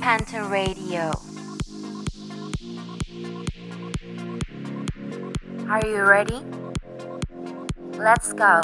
Panther Radio. Are you ready? Let's go.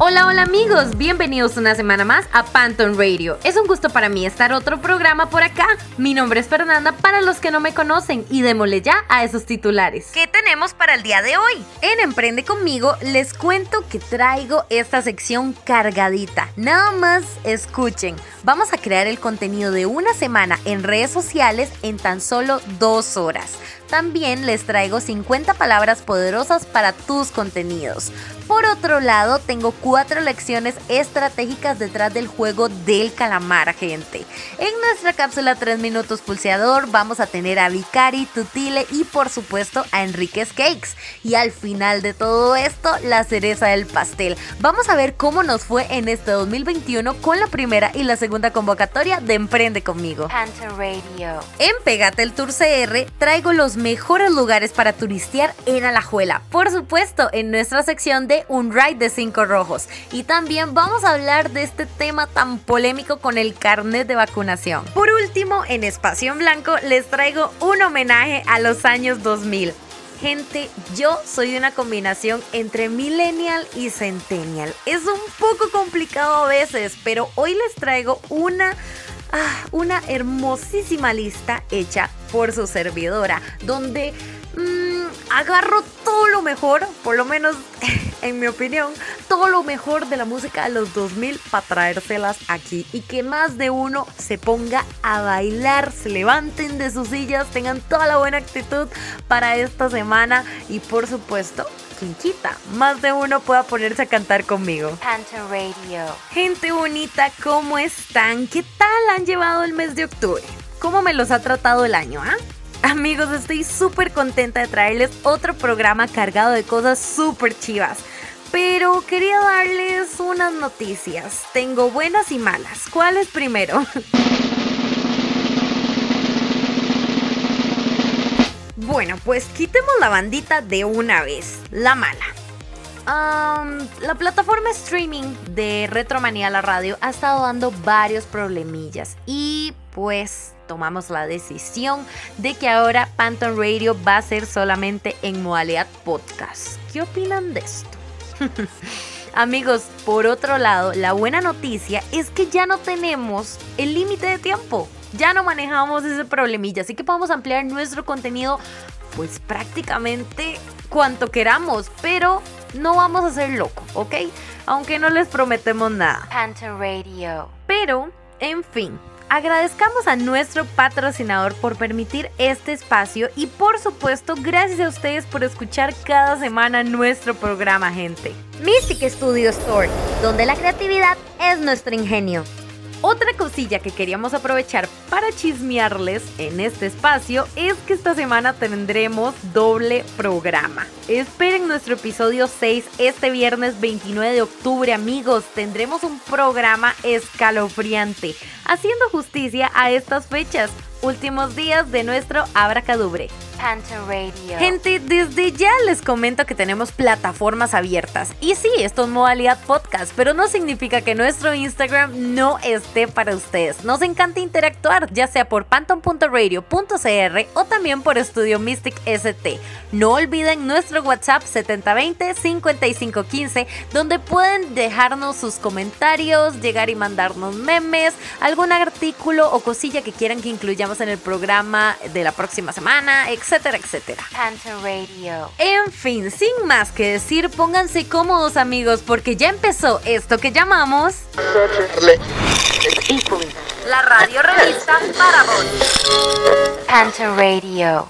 Hola, hola amigos, bienvenidos una semana más a Panton Radio. Es un gusto para mí estar otro programa por acá. Mi nombre es Fernanda para los que no me conocen y démosle ya a esos titulares. ¿Qué tenemos para el día de hoy? En Emprende conmigo les cuento que traigo esta sección cargadita. Nada más escuchen. Vamos a crear el contenido de una semana en redes sociales en tan solo dos horas. También les traigo 50 palabras poderosas para tus contenidos. Por otro lado, tengo cuatro lecciones estratégicas detrás del juego del calamar, gente. En nuestra cápsula 3 minutos pulseador vamos a tener a Vicari, Tutile y por supuesto a Enriquez Cakes. Y al final de todo esto, la cereza del pastel. Vamos a ver cómo nos fue en este 2021 con la primera y la segunda convocatoria de Emprende conmigo. Panther Radio. En Pegate el Tour CR traigo los mejores lugares para turistear en Alajuela. Por supuesto, en nuestra sección de un ride de cinco rojos. Y también vamos a hablar de este tema tan polémico con el carnet de vacunación. Por último, en Espacio en Blanco les traigo un homenaje a los años 2000. Gente, yo soy una combinación entre millennial y centennial. Es un poco complicado a veces, pero hoy les traigo una ah, una hermosísima lista hecha por su servidora, donde mmm, agarro todo lo mejor, por lo menos en mi opinión, todo lo mejor de la música de los 2000 para traérselas aquí y que más de uno se ponga a bailar, se levanten de sus sillas, tengan toda la buena actitud para esta semana y por supuesto más de uno pueda ponerse a cantar conmigo. Radio. Gente bonita, ¿cómo están? ¿Qué tal han llevado el mes de octubre? ¿Cómo me los ha tratado el año, ah? Amigos, estoy súper contenta de traerles otro programa cargado de cosas súper chivas. Pero quería darles unas noticias. Tengo buenas y malas. ¿Cuál es primero? Bueno, pues quitemos la bandita de una vez. La mala. la plataforma streaming de Retromanía La Radio ha estado dando varios problemillas y pues tomamos la decisión de que ahora Panton Radio va a ser solamente en modalidad podcast. ¿Qué opinan de esto? Amigos, por otro lado, la buena noticia es que ya no tenemos el límite de tiempo. Ya no manejamos ese problemilla, así que podemos ampliar nuestro contenido pues prácticamente cuanto queramos, pero no vamos a ser locos, ¿ok? Aunque no les prometemos nada. Panther Radio. Pero, en fin, Agradezcamos a nuestro patrocinador por permitir este espacio y por supuesto gracias a ustedes por escuchar cada semana nuestro programa, gente. Mystic Studio Store, donde la creatividad es nuestro ingenio. Otra cosilla que queríamos aprovechar para chismearles en este espacio es que esta semana tendremos doble programa. Esperen nuestro episodio 6 este viernes 29 de octubre, amigos. Tendremos un programa escalofriante, haciendo justicia a estas fechas últimos días de nuestro Abracadubre. Radio. Gente, desde ya les comento que tenemos plataformas abiertas. Y sí, esto es modalidad podcast, pero no significa que nuestro Instagram no esté para ustedes. Nos encanta interactuar, ya sea por panton.radio.cr o también por Estudio Mystic ST. No olviden nuestro WhatsApp 7020-5515, donde pueden dejarnos sus comentarios, llegar y mandarnos memes, algún artículo o cosilla que quieran que incluyamos en el programa de la próxima semana, etcétera, etcétera. Radio. En fin, sin más que decir, pónganse cómodos amigos porque ya empezó esto que llamamos... La radio revista para vos. Panther Radio.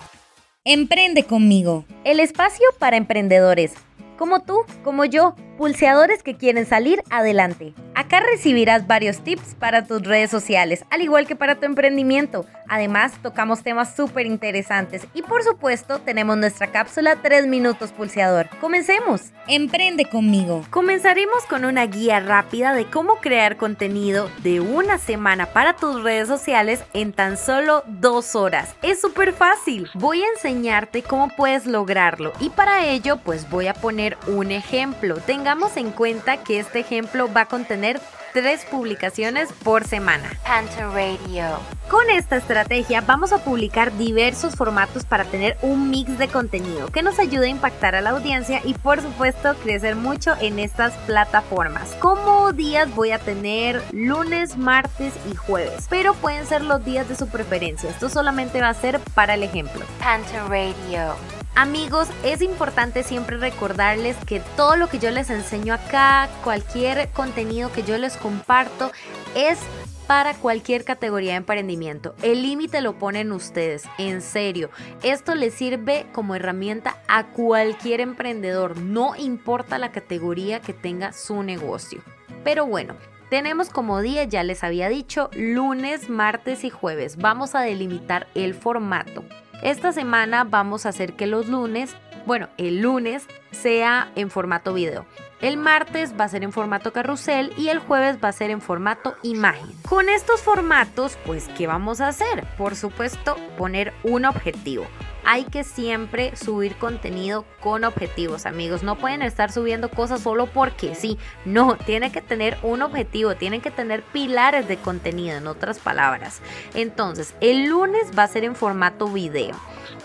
Emprende conmigo. El espacio para emprendedores. Como tú, como yo, pulseadores que quieren salir adelante. Acá recibirás varios tips para tus redes sociales, al igual que para tu emprendimiento. Además, tocamos temas súper interesantes y por supuesto tenemos nuestra cápsula 3 minutos pulseador. Comencemos. Emprende conmigo. Comenzaremos con una guía rápida de cómo crear contenido de una semana para tus redes sociales en tan solo dos horas. Es súper fácil. Voy a enseñarte cómo puedes lograrlo y para ello pues voy a poner un ejemplo. Tengamos en cuenta que este ejemplo va a contener tres publicaciones por semana. Panther Radio. Con esta estrategia vamos a publicar diversos formatos para tener un mix de contenido que nos ayude a impactar a la audiencia y por supuesto crecer mucho en estas plataformas. Como días voy a tener lunes, martes y jueves, pero pueden ser los días de su preferencia. Esto solamente va a ser para el ejemplo. Panther Radio. Amigos, es importante siempre recordarles que todo lo que yo les enseño acá, cualquier contenido que yo les comparto, es para cualquier categoría de emprendimiento. El límite lo ponen ustedes, en serio. Esto les sirve como herramienta a cualquier emprendedor, no importa la categoría que tenga su negocio. Pero bueno, tenemos como día, ya les había dicho, lunes, martes y jueves. Vamos a delimitar el formato. Esta semana vamos a hacer que los lunes, bueno, el lunes sea en formato video. El martes va a ser en formato carrusel y el jueves va a ser en formato imagen. Con estos formatos, pues, ¿qué vamos a hacer? Por supuesto, poner un objetivo. Hay que siempre subir contenido con objetivos, amigos. No pueden estar subiendo cosas solo porque sí. No, tiene que tener un objetivo, tienen que tener pilares de contenido, en otras palabras. Entonces, el lunes va a ser en formato video.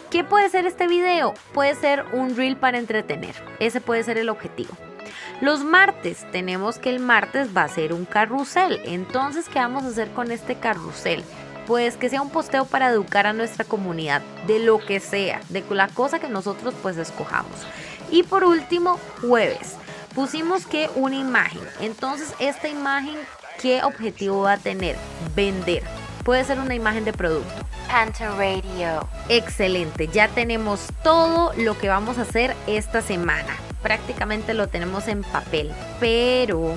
¿Qué puede ser este video? Puede ser un reel para entretener. Ese puede ser el objetivo. Los martes tenemos que el martes va a ser un carrusel. Entonces, ¿qué vamos a hacer con este carrusel? Pues que sea un posteo para educar a nuestra comunidad, de lo que sea, de la cosa que nosotros pues escojamos. Y por último, jueves. Pusimos que una imagen. Entonces, esta imagen, ¿qué objetivo va a tener? Vender. Puede ser una imagen de producto. Panther Radio. Excelente, ya tenemos todo lo que vamos a hacer esta semana prácticamente lo tenemos en papel. Pero,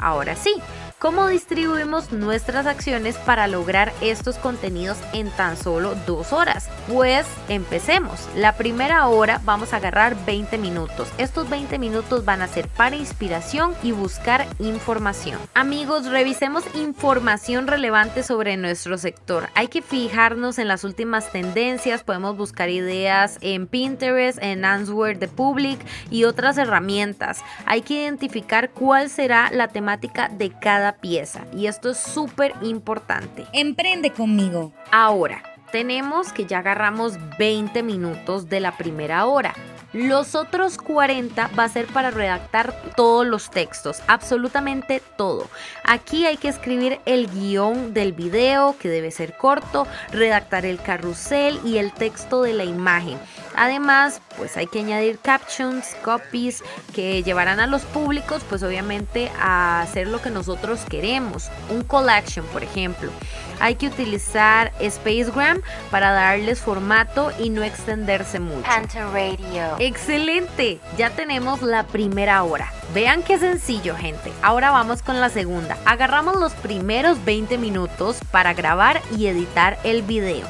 ahora sí, ¿Cómo distribuimos nuestras acciones para lograr estos contenidos en tan solo dos horas? Pues empecemos. La primera hora vamos a agarrar 20 minutos. Estos 20 minutos van a ser para inspiración y buscar información. Amigos, revisemos información relevante sobre nuestro sector. Hay que fijarnos en las últimas tendencias. Podemos buscar ideas en Pinterest, en Answer the Public y otras herramientas. Hay que identificar cuál será la temática de cada pieza y esto es súper importante. Emprende conmigo. Ahora, tenemos que ya agarramos 20 minutos de la primera hora. Los otros 40 va a ser para redactar todos los textos, absolutamente todo. Aquí hay que escribir el guion del video, que debe ser corto, redactar el carrusel y el texto de la imagen. Además, pues hay que añadir captions, copies que llevarán a los públicos, pues obviamente a hacer lo que nosotros queremos. Un collection, por ejemplo. Hay que utilizar Spacegram para darles formato y no extenderse mucho. Panther Radio. Excelente, ya tenemos la primera hora. Vean qué sencillo, gente. Ahora vamos con la segunda. Agarramos los primeros 20 minutos para grabar y editar el video.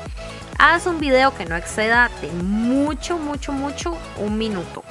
Haz un video que no exceda de mucho, mucho, mucho un minuto.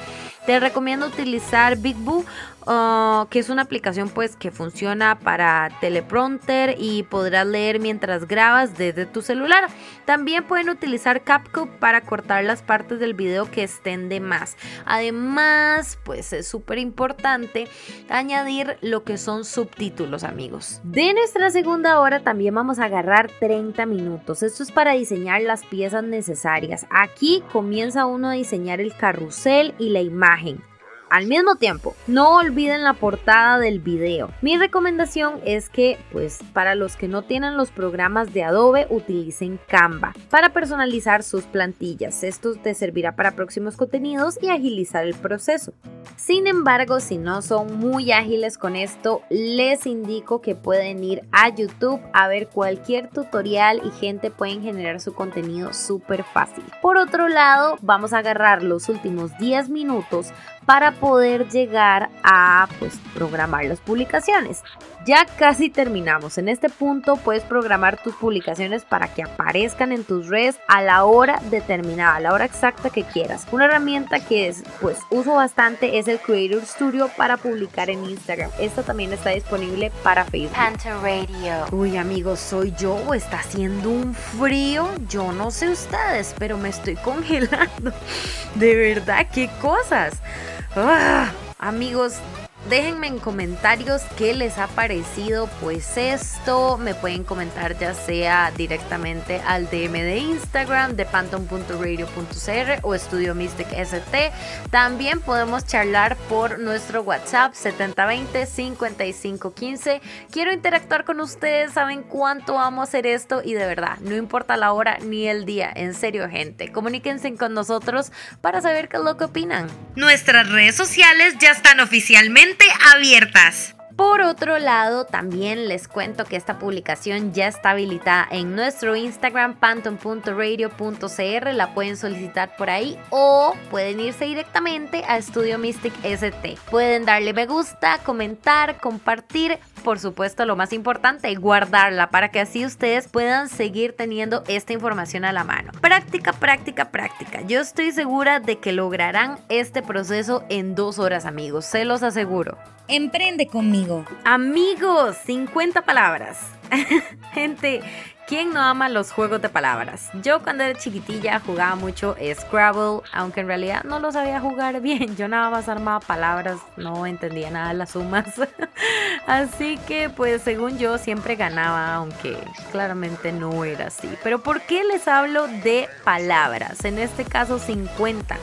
Te recomiendo utilizar BigBoo Ah, que es una aplicación pues que funciona para teleprompter y podrás leer mientras grabas desde tu celular. También pueden utilizar CapCut para cortar las partes del video que estén de más. Además, pues es súper importante añadir lo que son subtítulos, amigos. De nuestra segunda hora también vamos a agarrar 30 minutos. Esto es para diseñar las piezas necesarias. Aquí comienza uno a diseñar el carrusel y la imagen al mismo tiempo. No olviden la portada del video. Mi recomendación es que, pues, para los que no tienen los programas de Adobe, utilicen Canva para personalizar sus plantillas. Esto te servirá para próximos contenidos y agilizar el proceso. Sin embargo, si no son muy ágiles con esto, les indico que pueden ir a YouTube a ver cualquier tutorial y gente pueden generar su contenido súper fácil. Por otro lado, vamos a agarrar los últimos 10 minutos para poder llegar a pues, programar las publicaciones. Ya casi terminamos. En este punto puedes programar tus publicaciones para que aparezcan en tus redes a la hora determinada, a la hora exacta que quieras. Una herramienta que es, pues uso bastante es el Creator Studio para publicar en Instagram. Esta también está disponible para Facebook. Panther Radio. Uy amigos, soy yo o está haciendo un frío. Yo no sé ustedes, pero me estoy congelando. De verdad, qué cosas. Ah, amigos, déjenme en comentarios qué les ha parecido pues esto. Me pueden comentar ya sea directamente al DM de Instagram de panton.radio.cr o Estudio Mystic ST. También podemos charlar por nuestro WhatsApp 7020 5515. Quiero interactuar con ustedes, saben cuánto amo hacer esto y de verdad, no importa la hora ni el día, en serio gente, comuníquense con nosotros para saber qué es lo que opinan. Nuestras redes sociales ya están oficialmente abiertas. Por otro lado, también les cuento que esta publicación ya está habilitada en nuestro Instagram panton.radio.cr, la pueden solicitar por ahí o pueden irse directamente a Studio Mystic ST. Pueden darle me gusta, comentar, compartir, por supuesto lo más importante, guardarla para que así ustedes puedan seguir teniendo esta información a la mano. Práctica, práctica, práctica. Yo estoy segura de que lograrán este proceso en dos horas amigos, se los aseguro. Emprende conmigo. Amigos, 50 palabras. Gente, ¿quién no ama los juegos de palabras? Yo cuando era chiquitilla jugaba mucho Scrabble, aunque en realidad no lo sabía jugar bien. Yo nada más armaba palabras, no entendía nada las sumas. Así que pues según yo siempre ganaba, aunque claramente no era así. Pero ¿por qué les hablo de palabras? En este caso 50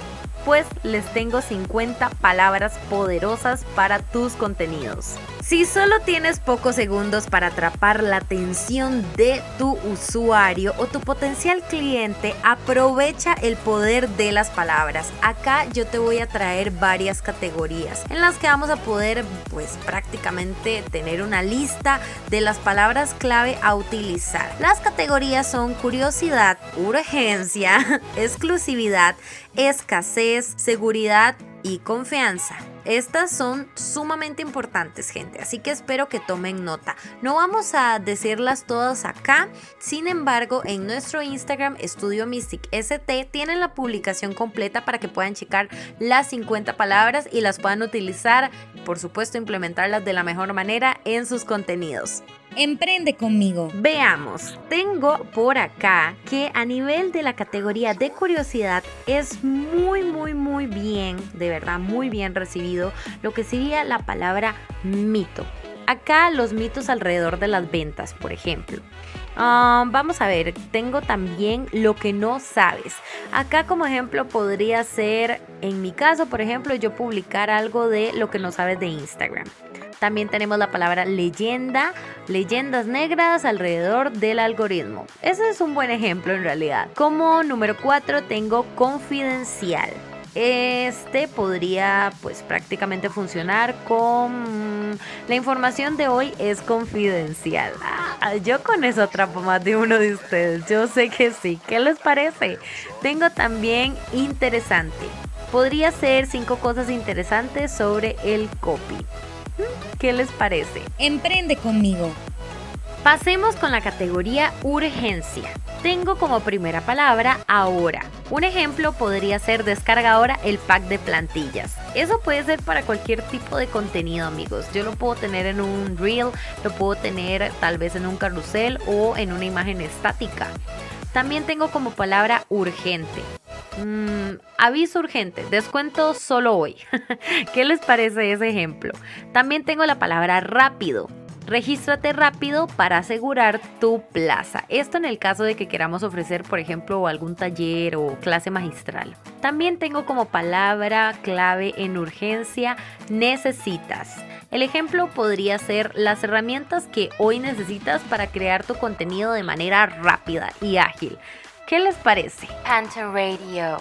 pues les tengo 50 palabras poderosas para tus contenidos. Si solo tienes pocos segundos para atrapar la atención de tu usuario o tu potencial cliente, aprovecha el poder de las palabras. Acá yo te voy a traer varias categorías en las que vamos a poder pues prácticamente tener una lista de las palabras clave a utilizar. Las categorías son curiosidad, urgencia, exclusividad, escasez, seguridad y confianza. Estas son sumamente importantes, gente, así que espero que tomen nota. No vamos a decirlas todas acá, sin embargo, en nuestro Instagram Estudio Mystic ST tienen la publicación completa para que puedan checar las 50 palabras y las puedan utilizar, por supuesto, implementarlas de la mejor manera en sus contenidos. Emprende conmigo. Veamos, tengo por acá que a nivel de la categoría de curiosidad es muy, muy, muy bien, de verdad, muy bien recibido lo que sería la palabra mito. Acá los mitos alrededor de las ventas, por ejemplo. Ah, vamos a ver, tengo también lo que no sabes. Acá como ejemplo podría ser, en mi caso, por ejemplo, yo publicar algo de lo que no sabes de Instagram. También tenemos la palabra leyenda, leyendas negras alrededor del algoritmo. Ese es un buen ejemplo en realidad. Como número 4 tengo confidencial. Este podría pues prácticamente funcionar con la información de hoy es confidencial. Ah, yo con eso atrapo más de uno de ustedes. Yo sé que sí. ¿Qué les parece? Tengo también interesante. Podría ser cinco cosas interesantes sobre el copy. ¿Qué les parece? Emprende conmigo. Pasemos con la categoría urgencia. Tengo como primera palabra ahora. Un ejemplo podría ser descarga ahora el pack de plantillas. Eso puede ser para cualquier tipo de contenido amigos. Yo lo puedo tener en un reel, lo puedo tener tal vez en un carrusel o en una imagen estática. También tengo como palabra urgente. Mm, aviso urgente, descuento solo hoy. ¿Qué les parece ese ejemplo? También tengo la palabra rápido. Regístrate rápido para asegurar tu plaza. Esto en el caso de que queramos ofrecer, por ejemplo, algún taller o clase magistral. También tengo como palabra clave en urgencia necesitas. El ejemplo podría ser las herramientas que hoy necesitas para crear tu contenido de manera rápida y ágil. ¿Qué les parece? Panton Radio.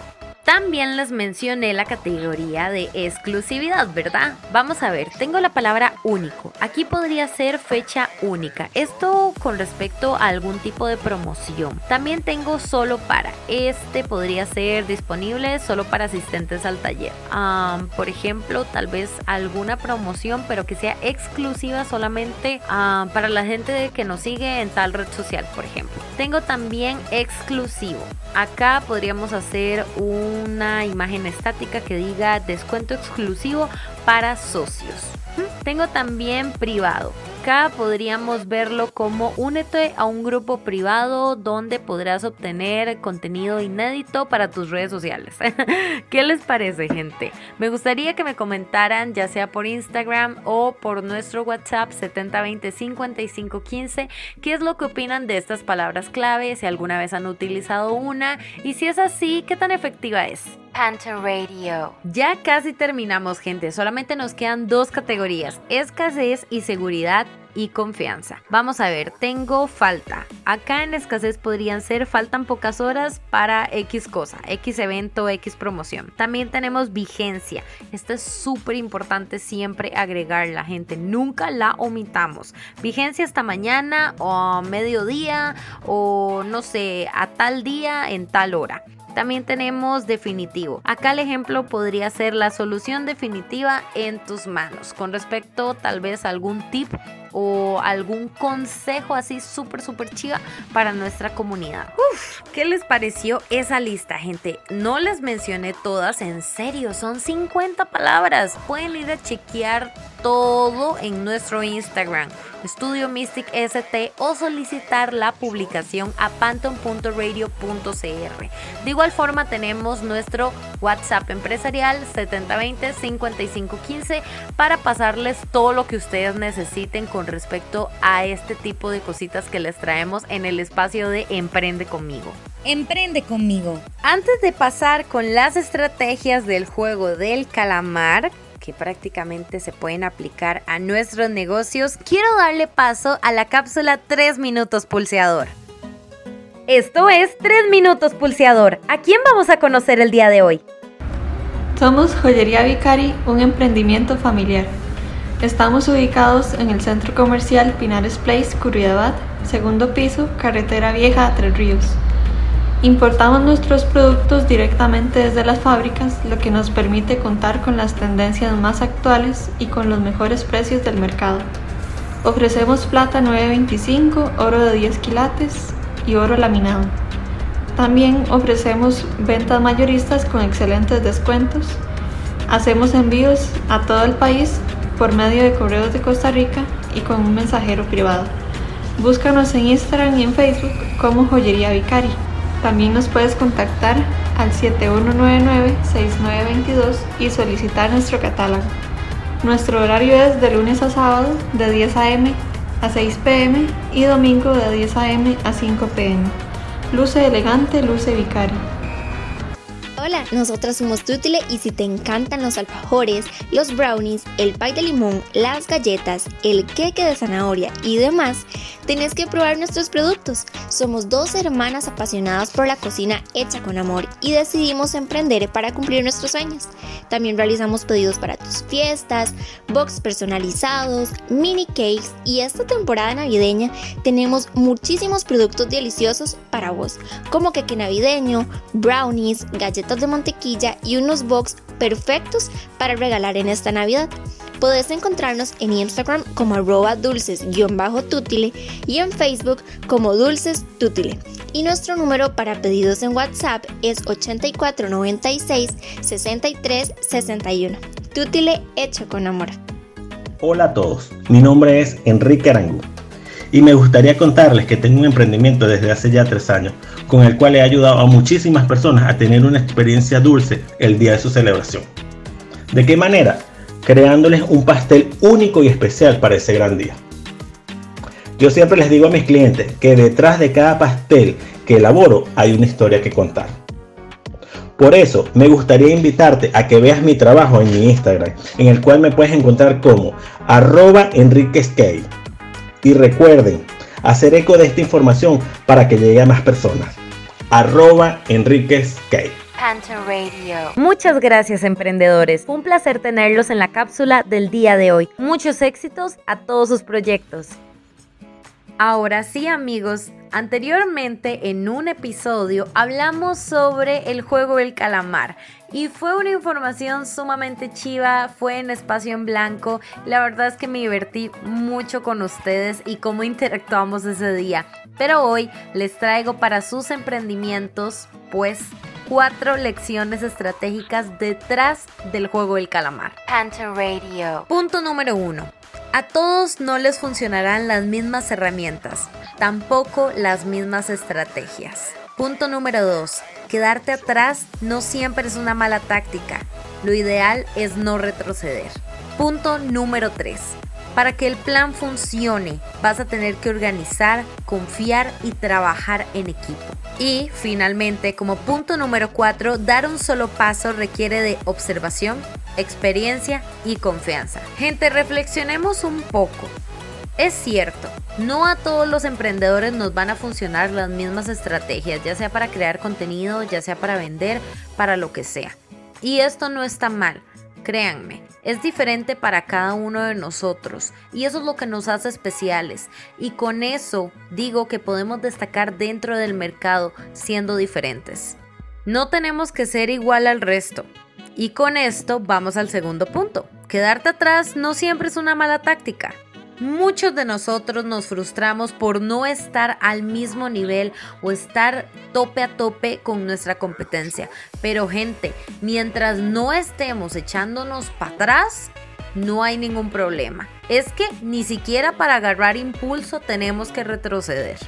También les mencioné la categoría de exclusividad, ¿verdad? Vamos a ver, tengo la palabra único. Aquí podría ser fecha única. Esto con respecto a algún tipo de promoción. También tengo solo para. Este podría ser disponible solo para asistentes al taller. por ejemplo, tal vez alguna promoción, pero que sea exclusiva solamente para la gente que nos sigue en tal red social, por ejemplo. Tengo también exclusivo. Acá podríamos hacer una imagen estática que diga descuento exclusivo para socios. Tengo también privado. Acá podríamos verlo como únete a un grupo privado donde podrás obtener contenido inédito para tus redes sociales. ¿Qué les parece, gente? Me gustaría que me comentaran, ya sea por Instagram o por nuestro WhatsApp 7020 5515, qué es lo que opinan de estas palabras clave, si alguna vez han utilizado una y si es así, qué tan efectiva es. Panther Radio. Ya casi terminamos, gente. Solamente nos quedan dos categorías: escasez y seguridad y confianza. Vamos a ver, tengo falta. Acá en escasez podrían ser faltan pocas horas para X cosa, X evento, X promoción. También tenemos vigencia. Esto es súper importante siempre agregarla, gente. Nunca la omitamos. Vigencia hasta mañana o mediodía o no sé, a tal día en tal hora. También tenemos definitivo. Acá el ejemplo podría ser la solución definitiva en tus manos. Con respecto tal vez a algún tip o algún consejo así súper, súper chiva para nuestra comunidad. ¿qué les pareció esa lista, gente? No les mencioné todas, en serio, son 50 palabras. Pueden ir a chequear todo en nuestro Instagram, Estudio Mystic ST, o solicitar la publicación a panton.radio.cr. De igual forma, tenemos nuestro WhatsApp empresarial 7020-5515 para pasarles todo lo que ustedes necesiten respecto a este tipo de cositas que les traemos en el espacio de Emprende conmigo. Emprende conmigo. Antes de pasar con las estrategias del juego del calamar, que prácticamente se pueden aplicar a nuestros negocios, quiero darle paso a la cápsula 3 minutos pulseador. Esto es 3 minutos pulseador. ¿A quién vamos a conocer el día de hoy? Somos Joyería Vicari, un emprendimiento familiar. Estamos ubicados en el centro comercial Pinares Place, Curridabat, segundo piso, carretera vieja a Tres Ríos. Importamos nuestros productos directamente desde las fábricas, lo que nos permite contar con las tendencias más actuales y con los mejores precios del mercado. Ofrecemos plata 925, oro de 10 quilates y oro laminado. También ofrecemos ventas mayoristas con excelentes descuentos. Hacemos envíos a todo el país por medio de correos de Costa Rica y con un mensajero privado. Búscanos en Instagram y en Facebook como Joyería Vicari. También nos puedes contactar al 7199-6922 y solicitar nuestro catálogo. Nuestro horario es de lunes a sábado de 10 a.m. a 6 p.m. y domingo de 10 a.m. a 5 p.m. Luce elegante, luce vicario. Hola, nosotras somos Tutile y si te encantan los alfajores, los brownies, el pie de limón, las galletas, el queque de zanahoria y demás, tenés que probar nuestros productos. Somos dos hermanas apasionadas por la cocina hecha con amor y decidimos emprender para cumplir nuestros sueños. También realizamos pedidos para tus fiestas, box personalizados, mini cakes y esta temporada navideña tenemos muchísimos productos deliciosos para vos, como queque navideño, brownies, galletas de mantequilla y unos box perfectos para regalar en esta Navidad. Puedes encontrarnos en Instagram como arroba dulces-tutile y en Facebook como dulces tutile. Y nuestro número para pedidos en WhatsApp es 8496 63 61. Tutile hecho con amor. Hola a todos, mi nombre es Enrique Arango y me gustaría contarles que tengo un emprendimiento desde hace ya tres años, con el cual he ayudado a muchísimas personas a tener una experiencia dulce el día de su celebración. ¿De qué manera? Creándoles un pastel único y especial para ese gran día. Yo siempre les digo a mis clientes que detrás de cada pastel que elaboro hay una historia que contar. Por eso me gustaría invitarte a que veas mi trabajo en mi Instagram, en el cual me puedes encontrar como arroba enriqueskey y recuerden, hacer eco de esta información para que llegue a más personas. Arroba Enríquez Radio. Muchas gracias emprendedores. un placer tenerlos en la cápsula del día de hoy. Muchos éxitos a todos sus proyectos. Ahora sí amigos, anteriormente en un episodio hablamos sobre el juego del calamar y fue una información sumamente chiva, fue en espacio en blanco, la verdad es que me divertí mucho con ustedes y cómo interactuamos ese día, pero hoy les traigo para sus emprendimientos pues cuatro lecciones estratégicas detrás del juego del calamar. Radio. Punto número uno. A todos no les funcionarán las mismas herramientas, tampoco las mismas estrategias. Punto número 2. Quedarte atrás no siempre es una mala táctica. Lo ideal es no retroceder. Punto número 3. Para que el plan funcione, vas a tener que organizar, confiar y trabajar en equipo. Y finalmente, como punto número 4, dar un solo paso requiere de observación, experiencia y confianza. Gente, reflexionemos un poco. Es cierto, no a todos los emprendedores nos van a funcionar las mismas estrategias, ya sea para crear contenido, ya sea para vender, para lo que sea. Y esto no está mal, créanme. Es diferente para cada uno de nosotros y eso es lo que nos hace especiales. Y con eso digo que podemos destacar dentro del mercado siendo diferentes. No tenemos que ser igual al resto. Y con esto vamos al segundo punto. Quedarte atrás no siempre es una mala táctica. Muchos de nosotros nos frustramos por no estar al mismo nivel o estar tope a tope con nuestra competencia. Pero gente, mientras no estemos echándonos para atrás, no hay ningún problema. Es que ni siquiera para agarrar impulso tenemos que retroceder.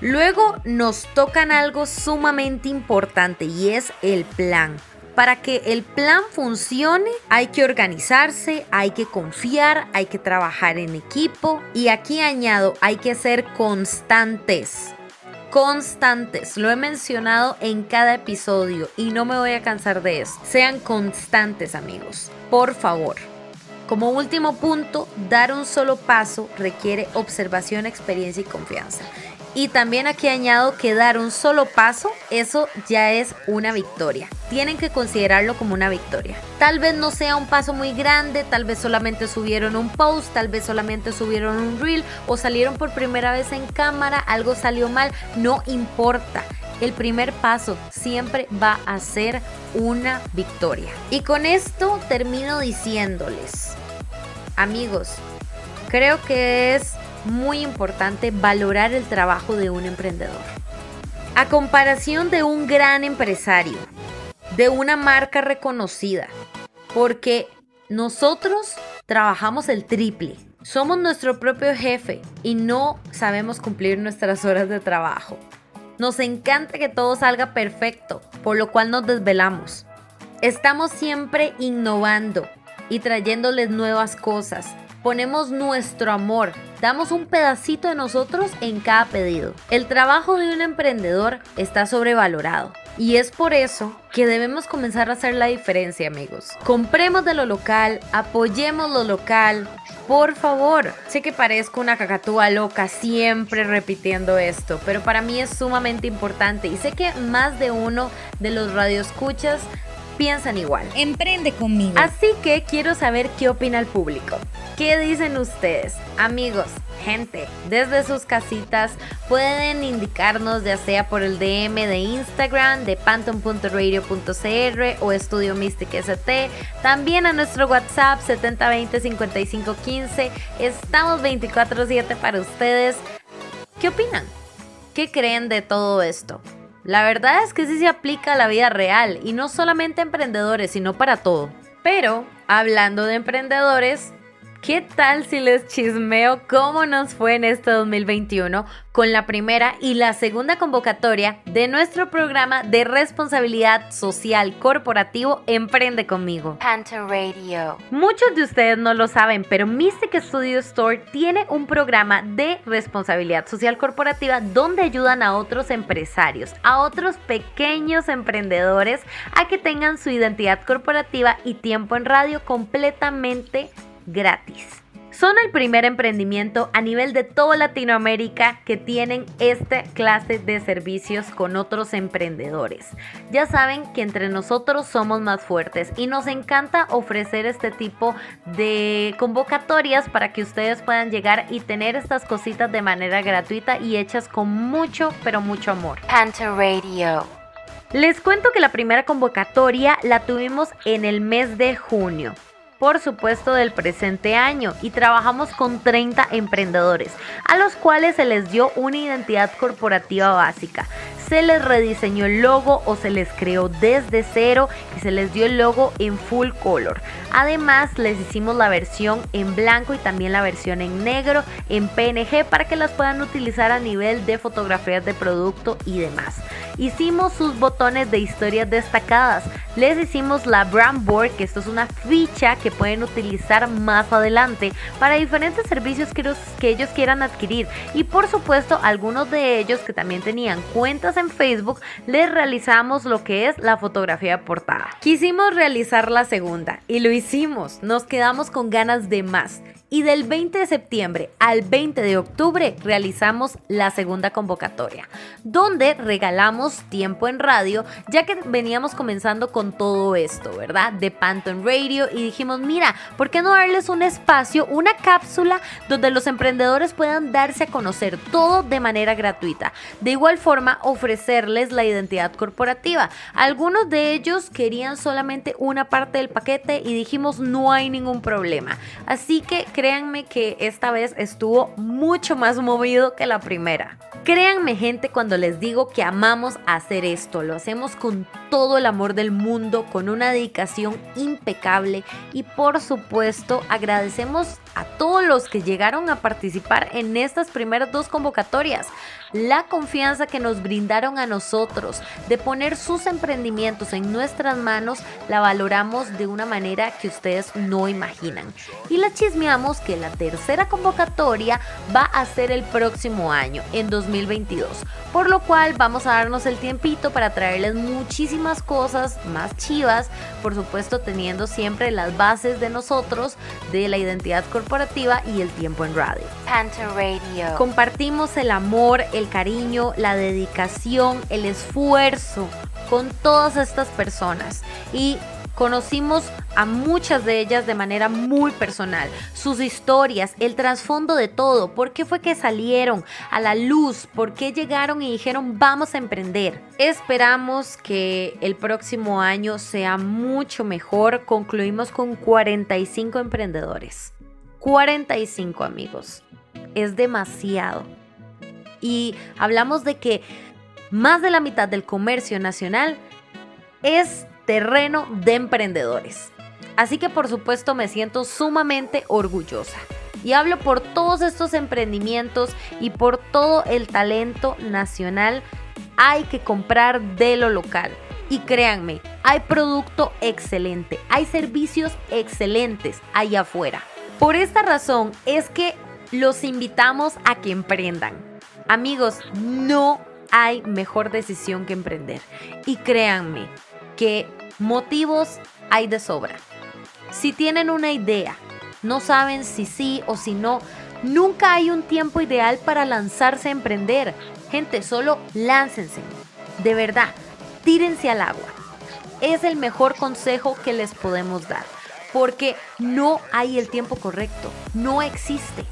Luego nos tocan algo sumamente importante y es el plan. Para que el plan funcione hay que organizarse, hay que confiar, hay que trabajar en equipo y aquí añado, hay que ser constantes. Constantes, lo he mencionado en cada episodio y no me voy a cansar de eso. Sean constantes amigos, por favor. Como último punto, dar un solo paso requiere observación, experiencia y confianza. Y también aquí añado que dar un solo paso, eso ya es una victoria. Tienen que considerarlo como una victoria. Tal vez no sea un paso muy grande, tal vez solamente subieron un post, tal vez solamente subieron un reel o salieron por primera vez en cámara, algo salió mal, no importa. El primer paso siempre va a ser una victoria. Y con esto termino diciéndoles, amigos, creo que es muy importante valorar el trabajo de un emprendedor. A comparación de un gran empresario, de una marca reconocida, porque nosotros trabajamos el triple. Somos nuestro propio jefe y no sabemos cumplir nuestras horas de trabajo. Nos encanta que todo salga perfecto, por lo cual nos desvelamos. Estamos siempre innovando y trayéndoles nuevas cosas, ponemos nuestro amor, damos un pedacito de nosotros en cada pedido. El trabajo de un emprendedor está sobrevalorado. Y es por eso que debemos comenzar a hacer la diferencia, amigos. Compremos de lo local, apoyemos lo local. Por favor, sé que parezco una cacatúa loca siempre repitiendo esto, pero para mí es sumamente importante y sé que más de uno de los radioescuchas piensan igual. Emprende conmigo. Así que quiero saber qué opina el público. ¿Qué dicen ustedes? Amigos, gente, desde sus casitas pueden indicarnos ya sea por el DM de Instagram de panton.radio.cr o Estudio Mystic ST, también a nuestro WhatsApp 7020-5515. Estamos 24/7 para ustedes. ¿Qué opinan? ¿Qué creen de todo esto? La verdad es que sí se aplica a la vida real y no solamente a emprendedores, sino para todo. Pero, hablando de emprendedores, ¿Qué tal si les chismeo cómo nos fue en este 2021 con la primera y la segunda convocatoria de nuestro programa de responsabilidad social corporativo Emprende conmigo? Panton Radio. Muchos de ustedes no lo saben, pero Mystic Studio Store tiene un programa de responsabilidad social corporativa donde ayudan a otros empresarios, a otros pequeños emprendedores a que tengan su identidad corporativa y tiempo en radio completamente gratis. Son el primer emprendimiento a nivel de toda Latinoamérica que tienen esta clase de servicios con otros emprendedores. Ya saben que entre nosotros somos más fuertes y nos encanta ofrecer este tipo de convocatorias para que ustedes puedan llegar y tener estas cositas de manera gratuita y hechas con mucho, pero mucho amor. Panton Radio. Les cuento que la primera convocatoria la tuvimos en el mes de junio. Por supuesto, del presente año y trabajamos con 30 emprendedores, a los cuales se les dio una identidad corporativa básica. Se les rediseñó el logo o se les creó desde cero y se les dio el logo en full color. Además, les hicimos la versión en blanco y también la versión en negro en PNG para que las puedan utilizar a nivel de fotografías de producto y demás. Hicimos sus botones de historias destacadas. Les hicimos la brand board, que esto es una ficha pueden utilizar más adelante para diferentes servicios que, que ellos quieran adquirir. Y por supuesto, algunos de ellos que también tenían cuentas en Facebook, les realizamos lo que es la fotografía portada. Quisimos realizar la segunda y lo hicimos. Nos quedamos con ganas de más y del 20 de septiembre al 20 de octubre realizamos la segunda convocatoria, donde regalamos tiempo en radio, ya que veníamos comenzando con todo esto, ¿verdad? De Panton Radio y dijimos, mira, ¿por qué no darles un espacio, una cápsula donde los emprendedores puedan darse a conocer todo de manera gratuita? De igual forma, ofrecerles la identidad corporativa. Algunos de ellos querían solamente una parte del paquete y dijimos, no hay ningún problema. Así que créanme que esta vez estuvo mucho más movido que la primera. Créanme gente cuando les digo que amamos hacer esto, lo hacemos con todo el amor del mundo, con una dedicación impecable y por supuesto agradecemos a todos los que llegaron a participar en estas primeras dos convocatorias la confianza que nos brindaron a nosotros de poner sus emprendimientos en nuestras manos, la valoramos de una manera que ustedes no imaginan. Y la chismeamos que la tercera convocatoria va a ser el próximo año, en 2022. Por lo cual vamos a darnos el tiempito para traerles muchísimas cosas más chivas, por supuesto teniendo siempre las bases de nosotros, de la identidad corporativa y el tiempo en radio. Radio. Compartimos el amor, el cariño, la dedicación, el esfuerzo con todas estas personas y conocimos a muchas de ellas de manera muy personal, sus historias, el trasfondo de todo, por qué fue que salieron a la luz, por qué llegaron y dijeron vamos a emprender. Esperamos que el próximo año sea mucho mejor. Concluimos con 45 emprendedores. 45 amigos. Es demasiado y hablamos de que más de la mitad del comercio nacional es terreno de emprendedores. Así que por supuesto me siento sumamente orgullosa. Y hablo por todos estos emprendimientos y por todo el talento nacional. Hay que comprar de lo local. Y créanme, hay producto excelente, hay servicios excelentes allá afuera. Por esta razón es que los invitamos a que emprendan. Amigos, no hay mejor decisión que emprender. Y créanme que motivos hay de sobra. Si tienen una idea, no saben si sí o si no, nunca hay un tiempo ideal para lanzarse a emprender. Gente, solo láncense. De verdad, tírense al agua. Es el mejor consejo que les podemos dar. Porque no hay el tiempo correcto. No existe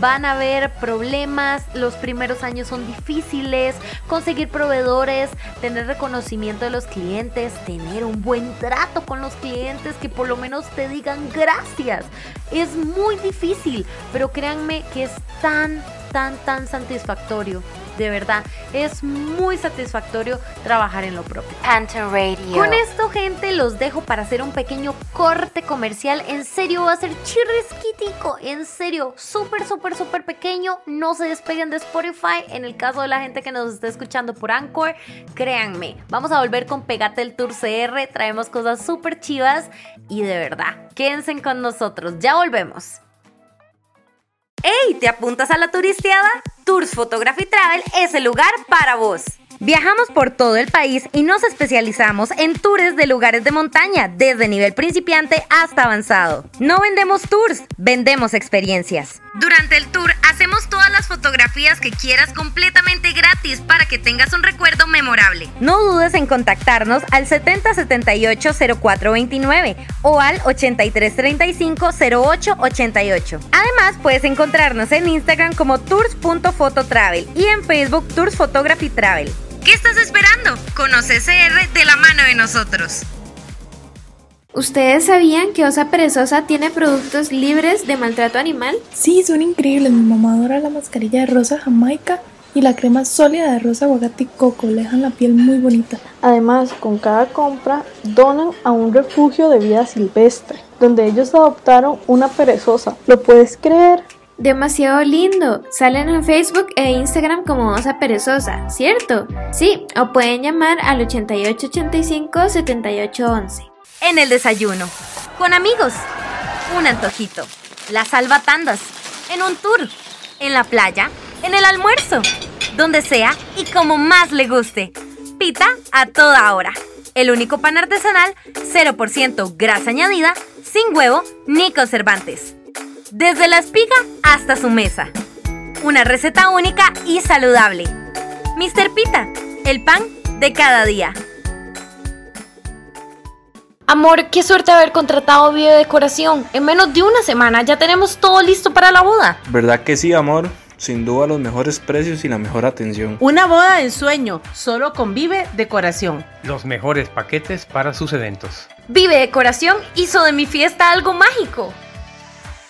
van a haber problemas, los primeros años son difíciles, conseguir proveedores, tener reconocimiento de los clientes, tener un buen trato con los clientes que por lo menos te digan gracias. Es muy difícil, pero créanme que es tan, tan, tan satisfactorio de verdad, es muy satisfactorio trabajar en lo propio. Radio. Con esto, gente, los dejo para hacer un pequeño corte comercial. En serio, va a ser chirrisquitico. En serio, súper, súper, súper pequeño. No se despeguen de Spotify. En el caso de la gente que nos está escuchando por Anchor, créanme, vamos a volver con Pegate el Tour CR. Traemos cosas súper chivas y de verdad, quédense con nosotros. Ya volvemos. ¡Ey! ¿Te apuntas a la turisteada? Tours Photography Travel es el lugar para vos. Viajamos por todo el país y nos especializamos en tours de lugares de montaña, desde nivel principiante hasta avanzado. No vendemos tours, vendemos experiencias. Durante el tour hacemos todas las fotografías que quieras completamente gratis para que tengas un recuerdo memorable. No dudes en contactarnos al 7078-0429 o al 8335-0888. Además, puedes encontrarnos en Instagram como tours.fototravel y en Facebook Tours Photography Travel. ¿Qué estás esperando? Conoce CR de la mano de nosotros. ¿Ustedes sabían que Osa Perezosa tiene productos libres de maltrato animal? Sí, son increíbles. Mi mamá adora la mascarilla de rosa jamaica y la crema sólida de rosa aguacate y coco. Le dejan la piel muy bonita. Además, con cada compra donan a un refugio de vida silvestre, donde ellos adoptaron una perezosa. ¿Lo puedes creer? Demasiado lindo. Salen en Facebook e Instagram como Osa Perezosa, ¿cierto? Sí, o pueden llamar al 8885 7811 en el desayuno, con amigos, un antojito, las salvatandas, en un tour, en la playa, en el almuerzo, donde sea y como más le guste. Pita a toda hora. El único pan artesanal, 0% grasa añadida, sin huevo ni conservantes. Desde la espiga hasta su mesa. Una receta única y saludable. Mr. Pita, el pan de cada día. Amor, qué suerte haber contratado videodecoración. En menos de una semana ya tenemos todo listo para la boda. ¿Verdad que sí, amor? Sin duda los mejores precios y la mejor atención. Una boda en sueño, solo con Vive Decoración. Los mejores paquetes para sus eventos. Vive Decoración hizo de mi fiesta algo mágico.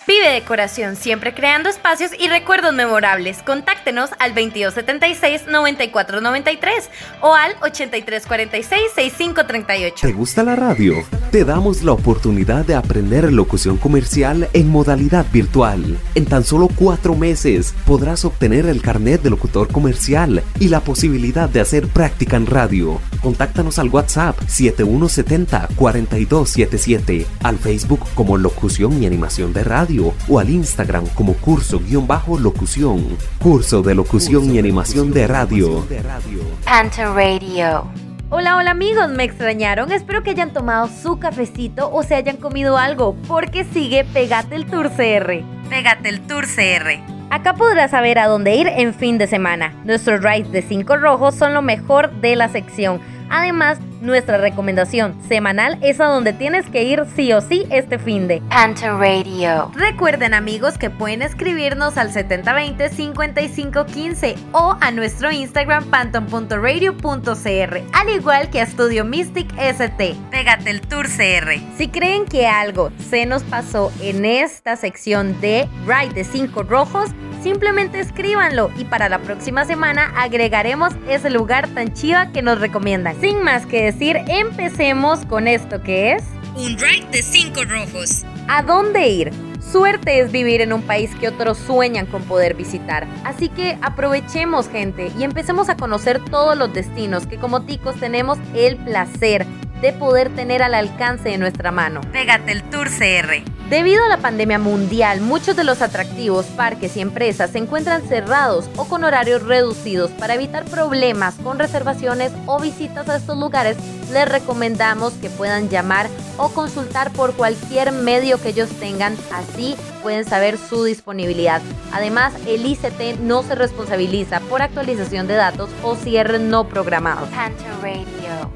Vive Decoración, siempre creando espacios y recuerdos memorables. Contáctenos al 2276-9493 o al 8346-6538. ¿Te gusta la radio? Te damos la oportunidad de aprender locución comercial en modalidad virtual. En tan solo cuatro meses podrás obtener el carnet de locutor comercial y la posibilidad de hacer práctica en radio. Contáctanos al WhatsApp 7170-4277, al Facebook como Locución y Animación de Radio o al Instagram como curso-locución. Curso de locución y animación de radio. Panther Radio. Hola, hola amigos, me extrañaron. Espero que hayan tomado su cafecito o se hayan comido algo, porque sigue Pegate el Tour CR. Pegate el Tour CR. Acá podrás saber a dónde ir en fin de semana. Nuestros rides de 5 rojos son lo mejor de la sección. Además, nuestra recomendación semanal es a donde tienes que ir sí o sí este fin de Panther Radio. Recuerden amigos que pueden escribirnos al 7020-5515 o a nuestro Instagram panton.radio.cr, al igual que a Studio Mystic ST. Pégate el Tour CR. Si creen que algo se nos pasó en esta sección de Ride de 5 Rojos, simplemente escríbanlo y para la próxima semana agregaremos ese lugar tan chiva que nos recomiendan. Sin más que decir, empecemos con esto que es un ride de cinco rojos. ¿A dónde ir? Suerte es vivir en un país que otros sueñan con poder visitar. Así que aprovechemos gente y empecemos a conocer todos los destinos que como ticos tenemos el placer de poder tener al alcance de nuestra mano. Pégate el Tour CR. Debido a la pandemia mundial, muchos de los atractivos, parques y empresas se encuentran cerrados o con horarios reducidos. Para evitar problemas con reservaciones o visitas a estos lugares, les recomendamos que puedan llamar o consultar por cualquier medio que ellos tengan, así pueden saber su disponibilidad. Además, el ICT no se responsabiliza por actualización de datos o cierre no programados.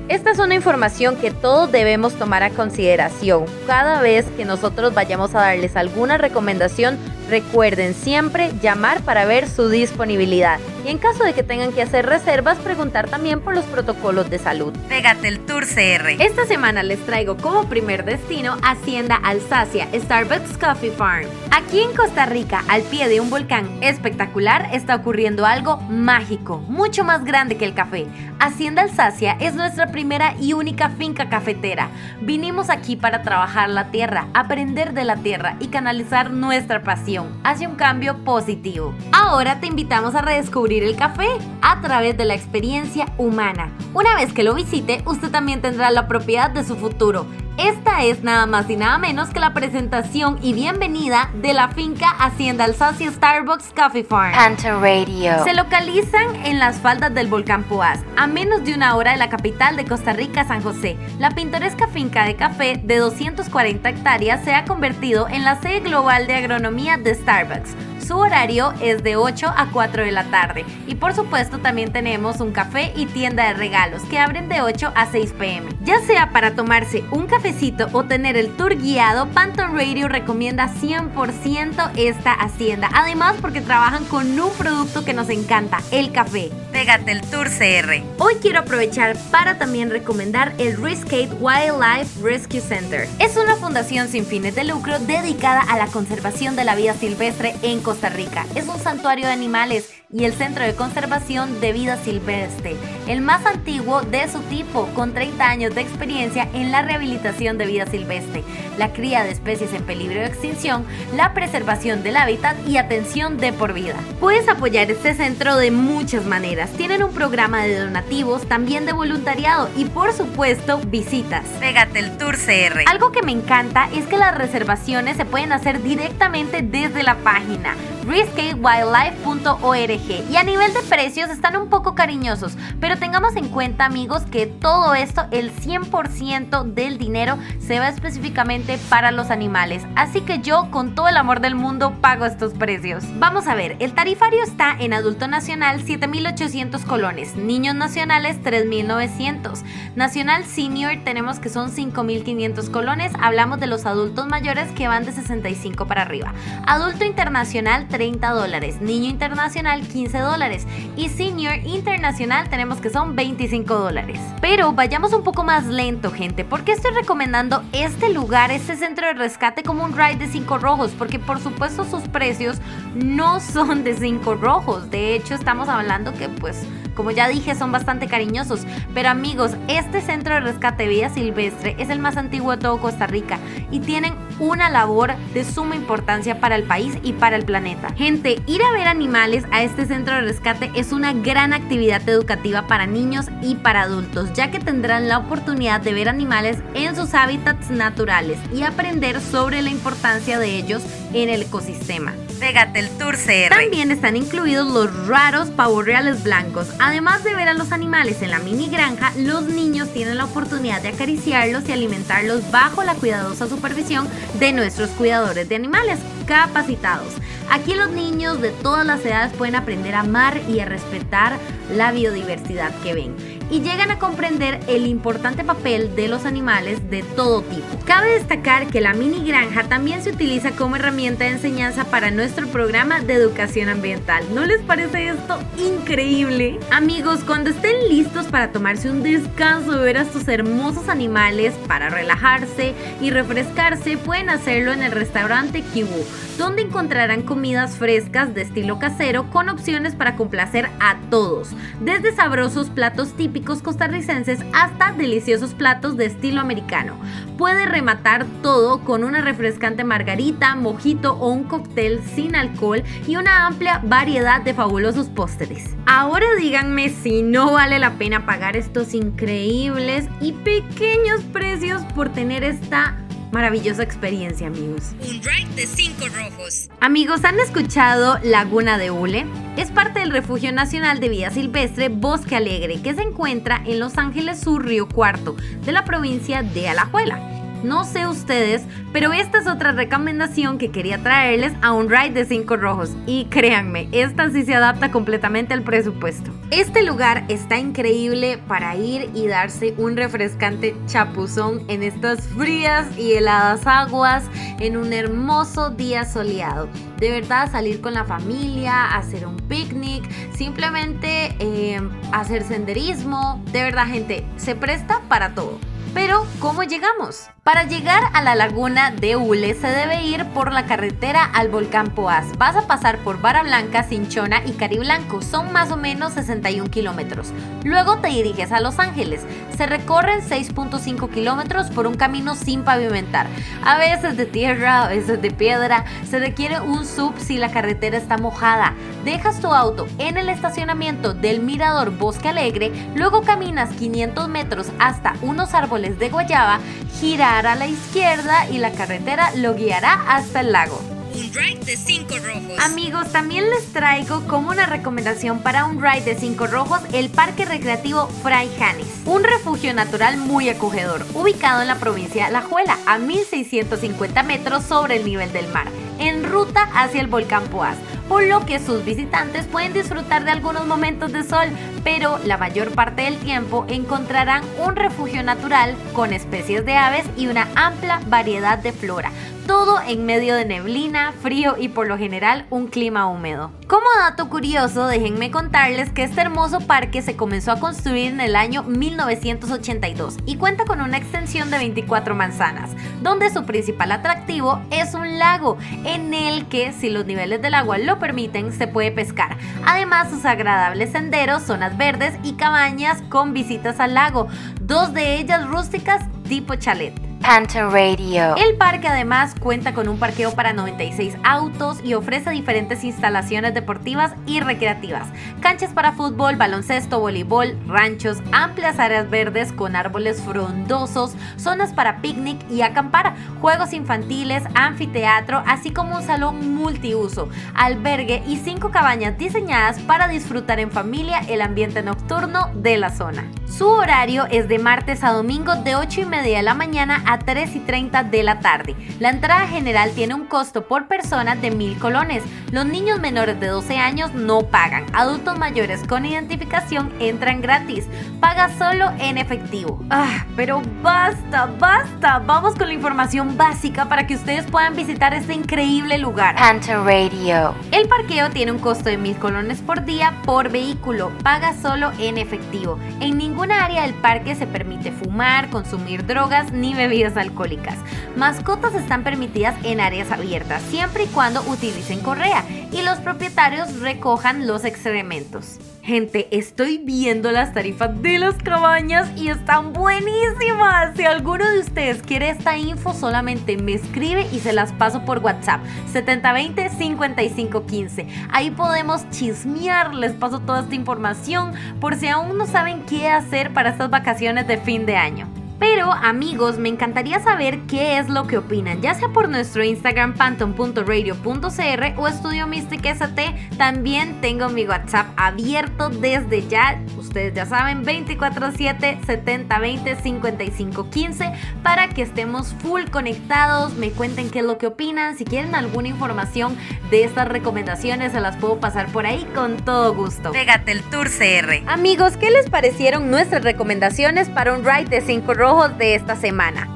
Esta es una información que todos debemos tomar a consideración. Cada vez que nosotros vayamos a darles alguna recomendación, recuerden siempre llamar para ver su disponibilidad. Y en caso de que tengan que hacer reservas, preguntar también por los protocolos de salud. Pégate el Tour CR. Esta semana les traigo como primer destino Hacienda Alsacia, Starbucks Coffee Farm. Aquí en Costa Rica, al pie de un volcán espectacular, está ocurriendo algo mágico, mucho más grande que el café. Hacienda Alsacia es nuestra primera y única finca cafetera. Vinimos aquí para trabajar la tierra, aprender de la tierra y canalizar nuestra pasión hacia un cambio positivo. Ahora te invitamos a redescubrir el café a través de la experiencia humana. Una vez que lo visite, usted también tendrá la propiedad de su futuro esta es nada más y nada menos que la presentación y bienvenida de la finca Hacienda Alsacia Starbucks Coffee Farm. Panther Radio. Se localizan en las faldas del volcán Poás, a menos de una hora de la capital de Costa Rica, San José. La pintoresca finca de café de 240 hectáreas se ha convertido en la sede global de agronomía de Starbucks su horario es de 8 a 4 de la tarde. Y por supuesto también tenemos un café y tienda de regalos que abren de 8 a 6 pm. Ya sea para tomarse un cafecito o tener el tour guiado, Panton Radio recomienda 100% esta hacienda. Además porque trabajan con un producto que nos encanta, el café. Pégate el Tour CR. Hoy quiero aprovechar para también recomendar el Riscate Wildlife Rescue Center. Es una fundación sin fines de lucro dedicada a la conservación de la vida silvestre en Costa Rica. Es un santuario de animales y el Centro de Conservación de Vida Silvestre, el más antiguo de su tipo, con 30 años de experiencia en la rehabilitación de vida silvestre, la cría de especies en peligro de extinción, la preservación del hábitat y atención de por vida. Puedes apoyar este centro de muchas maneras. Tienen un programa de donativos, también de voluntariado y por supuesto visitas. Pégate el Tour CR. Algo que me encanta es que las reservaciones se pueden hacer directamente desde la página riskatewildlife.org y a nivel de precios están un poco cariñosos, pero tengamos en cuenta amigos que todo esto, el 100% del dinero se va específicamente para los animales, así que yo con todo el amor del mundo pago estos precios. Vamos a ver, el tarifario está en adulto nacional 7.800 colones, niños nacionales 3.900, nacional senior tenemos que son 5.500 colones, hablamos de los adultos mayores que van de 65 para arriba, adulto internacional 30 dólares, niño internacional 15 dólares y Senior Internacional tenemos que son 25 dólares. Pero vayamos un poco más lento, gente. porque estoy recomendando este lugar, este centro de rescate como un ride de 5 rojos? Porque por supuesto sus precios no son de 5 rojos. De hecho, estamos hablando que pues como ya dije, son bastante cariñosos. Pero amigos, este centro de rescate de vida silvestre es el más antiguo de todo Costa Rica y tienen una labor de suma importancia para el país y para el planeta. Gente, ir a ver animales a este centro de rescate es una gran actividad educativa para niños y para adultos, ya que tendrán la oportunidad de ver animales en sus hábitats naturales y aprender sobre la importancia de ellos en el ecosistema. Pégate el Tour CR. También están incluidos los raros pavos reales blancos. Además de ver a los animales en la mini granja, los niños tienen la oportunidad de acariciarlos y alimentarlos bajo la cuidadosa supervisión de nuestros cuidadores de animales capacitados. Aquí los niños de todas las edades pueden aprender a amar y a respetar la biodiversidad que ven y llegan a comprender el importante papel de los animales de todo tipo. Cabe destacar que la mini granja también se utiliza como herramienta de enseñanza para nuestro programa de educación ambiental. ¿No les parece esto increíble? Amigos, cuando estén listos para tomarse un descanso de ver a estos hermosos animales, para relajarse y refrescarse, pueden hacerlo en el restaurante Kiwu, donde encontrarán comidas frescas de estilo casero con opciones para complacer a todos, desde sabrosos platos típicos costarricenses hasta deliciosos platos de estilo americano. Puede rematar todo con una refrescante margarita, mojito o un cóctel sin alcohol y una amplia variedad de fabulosos postres. Ahora díganme si no vale la pena pagar estos increíbles y pequeños precios por tener esta maravillosa experiencia, amigos. Un ride de cinco rojos. Amigos, ¿han escuchado Laguna de Hule? Es parte del Refugio Nacional de Vida Silvestre Bosque Alegre, que se encuentra en Los Ángeles Sur, Río Cuarto, de la provincia de Alajuela. No sé ustedes, pero esta es otra recomendación que quería traerles a un ride de 5 rojos. Y créanme, esta sí se adapta completamente al presupuesto. Este lugar está increíble para ir y darse un refrescante chapuzón en estas frías y heladas aguas en un hermoso día soleado. De verdad, salir con la familia, hacer un picnic, simplemente eh, hacer senderismo. De verdad, gente, se presta para todo. Pero, ¿cómo llegamos? Para llegar a la laguna de Hule se debe ir por la carretera al volcán Poás. Vas a pasar por Vara Blanca, Cinchona y Cariblanco. Son más o menos 61 kilómetros. Luego te diriges a Los Ángeles. Se recorren 6.5 kilómetros por un camino sin pavimentar. A veces de tierra, a veces de piedra. Se requiere un sub si la carretera está mojada. Dejas tu auto en el estacionamiento del Mirador Bosque Alegre. Luego caminas 500 metros hasta unos árboles de guayaba. Gira a la izquierda y la carretera lo guiará hasta el lago. Un ride de 5 rojos. Amigos, también les traigo como una recomendación para un ride de 5 rojos el Parque Recreativo Fray Janis, un refugio natural muy acogedor, ubicado en la provincia de La Juela, a 1650 metros sobre el nivel del mar, en ruta hacia el volcán Poás por lo que sus visitantes pueden disfrutar de algunos momentos de sol, pero la mayor parte del tiempo encontrarán un refugio natural con especies de aves y una amplia variedad de flora todo en medio de neblina, frío y por lo general un clima húmedo. Como dato curioso, déjenme contarles que este hermoso parque se comenzó a construir en el año 1982 y cuenta con una extensión de 24 manzanas, donde su principal atractivo es un lago en el que, si los niveles del agua lo permiten, se puede pescar. Además, sus agradables senderos, zonas verdes y cabañas con visitas al lago, dos de ellas rústicas tipo chalet. Radio. El parque además cuenta con un parqueo para 96 autos y ofrece diferentes instalaciones deportivas y recreativas, canchas para fútbol, baloncesto, voleibol, ranchos, amplias áreas verdes con árboles frondosos, zonas para picnic y acampar, juegos infantiles, anfiteatro, así como un salón multiuso, albergue y cinco cabañas diseñadas para disfrutar en familia el ambiente nocturno de la zona. Su horario es de martes a domingo de 8 y media de la mañana a 3 y 30 de la tarde. La entrada general tiene un costo por persona de mil colones. Los niños menores de 12 años no pagan. Adultos mayores con identificación entran gratis. Paga solo en efectivo. Ah, pero basta, basta. Vamos con la información básica para que ustedes puedan visitar este increíble lugar. Panther Radio. El parqueo tiene un costo de mil colones por día por vehículo. Paga solo en efectivo. En ninguna área del parque se permite fumar, consumir drogas ni bebidas alcohólicas. Mascotas están permitidas en áreas abiertas siempre y cuando utilicen correa y los propietarios recojan los excrementos. Gente, estoy viendo las tarifas de las cabañas y están buenísimas. Si alguno de ustedes quiere esta info, solamente me escribe y se las paso por WhatsApp 7020-5515. Ahí podemos chismear, les paso toda esta información por si aún no saben qué hacer para estas vacaciones de fin de año. Pero amigos, me encantaría saber qué es lo que opinan, ya sea por nuestro Instagram panton.radio.cr o Estudio Mystic ST. También tengo mi WhatsApp abierto desde ya, ustedes ya saben, 24/7 7020 5515 para que estemos full conectados, me cuenten qué es lo que opinan, si quieren alguna información de estas recomendaciones se las puedo pasar por ahí con todo gusto. Pégate el Tour CR. Amigos, ¿qué les parecieron nuestras recomendaciones para un ride de 5 rojos de esta semana?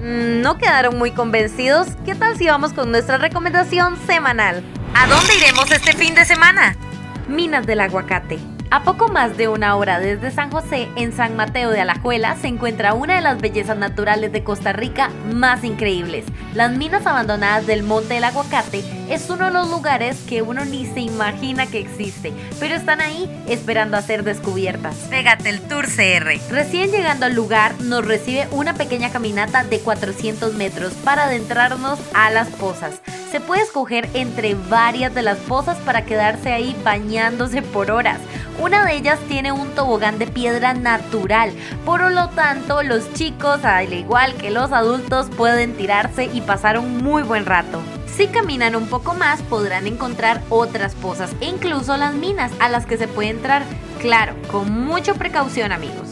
Mm, ¿No quedaron muy convencidos? ¿Qué tal si vamos con nuestra recomendación semanal? ¿A dónde iremos este fin de semana? Minas del Aguacate. A poco más de una hora desde San José, en San Mateo de Alajuela, se encuentra una de las bellezas naturales de Costa Rica más increíbles. Las minas abandonadas del Monte del Aguacate es uno de los lugares que uno ni se imagina que existe, pero están ahí esperando a ser descubiertas. Pégate el Tour CR. Recién llegando al lugar, nos recibe una pequeña caminata de 400 metros para adentrarnos a las pozas. Se puede escoger entre varias de las pozas para quedarse ahí bañándose por horas. Una de ellas tiene un tobogán de piedra natural, por lo tanto los chicos, al igual que los adultos, pueden tirarse y pasar un muy buen rato. Si caminan un poco más podrán encontrar otras pozas e incluso las minas a las que se puede entrar, claro, con mucha precaución amigos.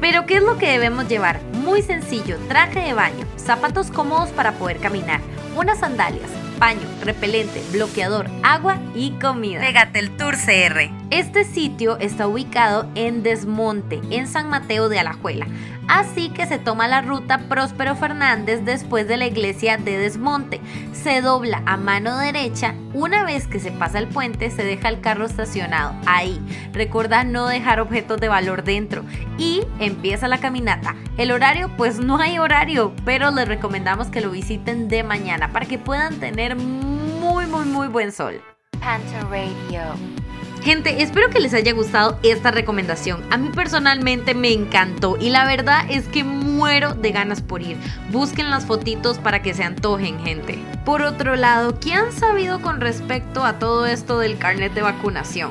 Pero ¿qué es lo que debemos llevar? Muy sencillo, traje de baño, zapatos cómodos para poder caminar, unas sandalias, paño, repelente, bloqueador, agua y comida. Pégate el Tour CR. Este sitio está ubicado en Desmonte, en San Mateo de Alajuela. Así que se toma la ruta Próspero Fernández después de la iglesia de Desmonte. Se dobla a mano derecha. Una vez que se pasa el puente, se deja el carro estacionado ahí. Recuerda no dejar objetos de valor dentro. Y empieza la caminata. El horario, pues no hay horario, pero les recomendamos que lo visiten de mañana para que puedan tener muy, muy, muy buen sol. Panther Radio. Gente, espero que les haya gustado esta recomendación. A mí personalmente me encantó y la verdad es que muero de ganas por ir. Busquen las fotitos para que se antojen, gente. Por otro lado, ¿qué han sabido con respecto a todo esto del carnet de vacunación?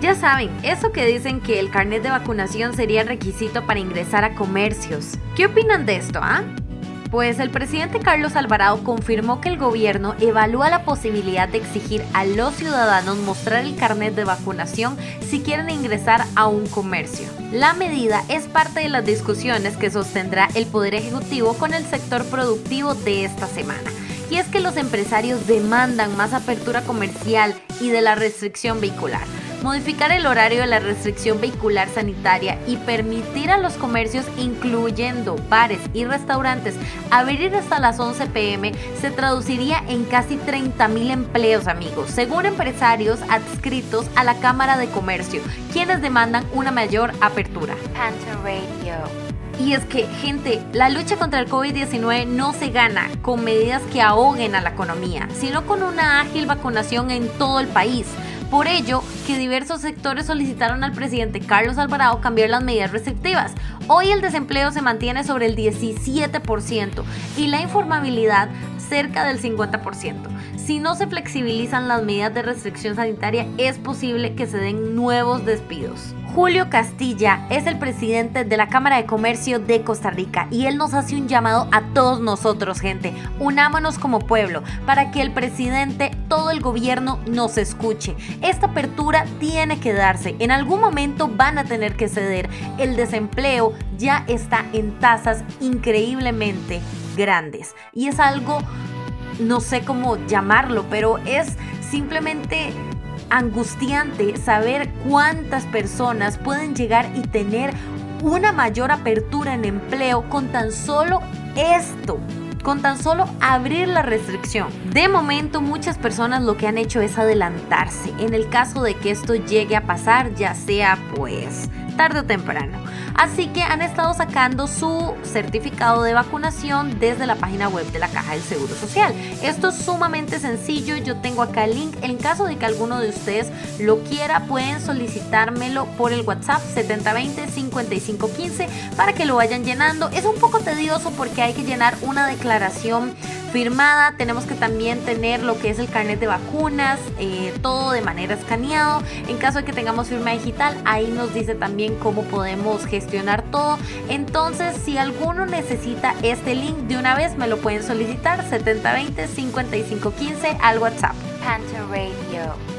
Ya saben, eso que dicen que el carnet de vacunación sería requisito para ingresar a comercios. ¿Qué opinan de esto, ah? Pues el presidente Carlos Alvarado confirmó que el gobierno evalúa la posibilidad de exigir a los ciudadanos mostrar el carnet de vacunación si quieren ingresar a un comercio. La medida es parte de las discusiones que sostendrá el Poder Ejecutivo con el sector productivo de esta semana. y es que los empresarios demandan más apertura comercial y de la restricción vehicular modificar el horario de la restricción vehicular sanitaria y permitir a los comercios, incluyendo bares y restaurantes, abrir hasta las 11 pm se traduciría en casi 30 mil empleos, amigos, según empresarios adscritos a la Cámara de Comercio, quienes demandan una mayor apertura. Y es que, gente, la lucha contra el COVID-19 no se gana con medidas que ahoguen a la economía, sino con una ágil vacunación en todo el país. Por ello, que diversos sectores solicitaron al presidente Carlos Alvarado cambiar las medidas restrictivas. Hoy el desempleo se mantiene sobre el 17% y la informabilidad cerca del 50%. Si no se flexibilizan las medidas de restricción sanitaria, es posible que se den nuevos despidos. Julio Castilla es el presidente de la Cámara de Comercio de Costa Rica y él nos hace un llamado a todos nosotros, gente. Unámonos como pueblo para que el presidente, todo el gobierno nos escuche. Esta apertura tiene que darse. En algún momento van a tener que ceder. El desempleo ya está en tasas increíblemente grandes y es algo no sé cómo llamarlo, pero es simplemente angustiante saber cuántas personas pueden llegar y tener una mayor apertura en empleo con tan solo esto con tan solo abrir la restricción. De momento muchas personas lo que han hecho es adelantarse en el caso de que esto llegue a pasar, ya sea pues tarde o temprano. Así que han estado sacando su certificado de vacunación desde la página web de la Caja del Seguro Social. Esto es sumamente sencillo, yo tengo acá el link. En caso de que alguno de ustedes lo quiera, pueden solicitármelo por el WhatsApp 7020-5515 para que lo vayan llenando. Es un poco tedioso porque hay que llenar una declaración firmada. Tenemos que también tener lo que es el carnet de vacunas, eh, todo de manera escaneado. En caso de que tengamos firma digital, ahí nos dice también cómo podemos gestionar todo. Entonces, si alguno necesita este link de una vez, me lo pueden solicitar 7020-5515 al WhatsApp. Panther Radio.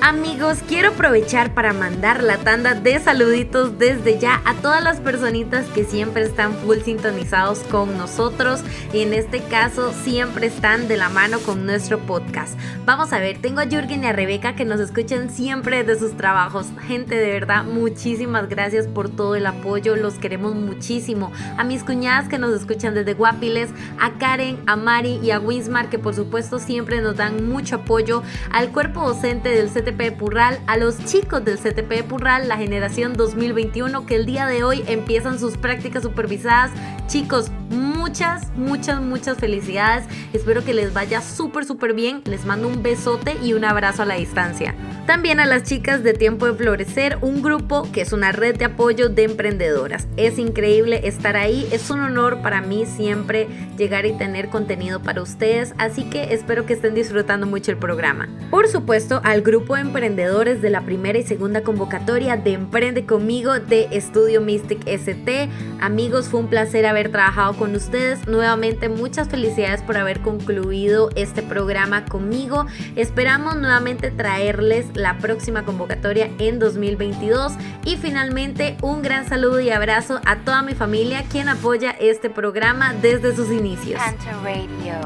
Amigos, quiero aprovechar para mandar la tanda de saluditos desde ya a todas las personitas que siempre están full sintonizados con nosotros y en este caso siempre están de la mano con nuestro podcast. Vamos a ver, tengo a Jürgen y a Rebeca que nos escuchan siempre de sus trabajos. Gente, de verdad, muchísimas gracias por todo el apoyo, los queremos muchísimo. A mis cuñadas que nos escuchan desde Guapiles, a Karen, a Mari y a Winsmar que por supuesto siempre nos dan mucho apoyo, al cuerpo docente del CT CTP Purral, a los chicos del CTP Purral, la generación 2021 que el día de hoy empiezan sus prácticas supervisadas. Chicos, muchas, muchas, muchas felicidades. Espero que les vaya súper, súper bien. Les mando un besote y un abrazo a la distancia. También a las chicas de Tiempo de Florecer, un grupo que es una red de apoyo de emprendedoras. Es increíble estar ahí, es un honor para mí siempre llegar y tener contenido para ustedes, así que espero que estén disfrutando mucho el programa. Por supuesto, al grupo de emprendedores de la primera y segunda convocatoria de Emprende conmigo de Estudio Mystic ST. Amigos, fue un placer haber trabajado con ustedes. Nuevamente, muchas felicidades por haber concluido este programa conmigo. Esperamos nuevamente traerles la próxima convocatoria en 2022. Y finalmente, un gran saludo y abrazo a toda mi familia quien apoya este programa desde sus inicios.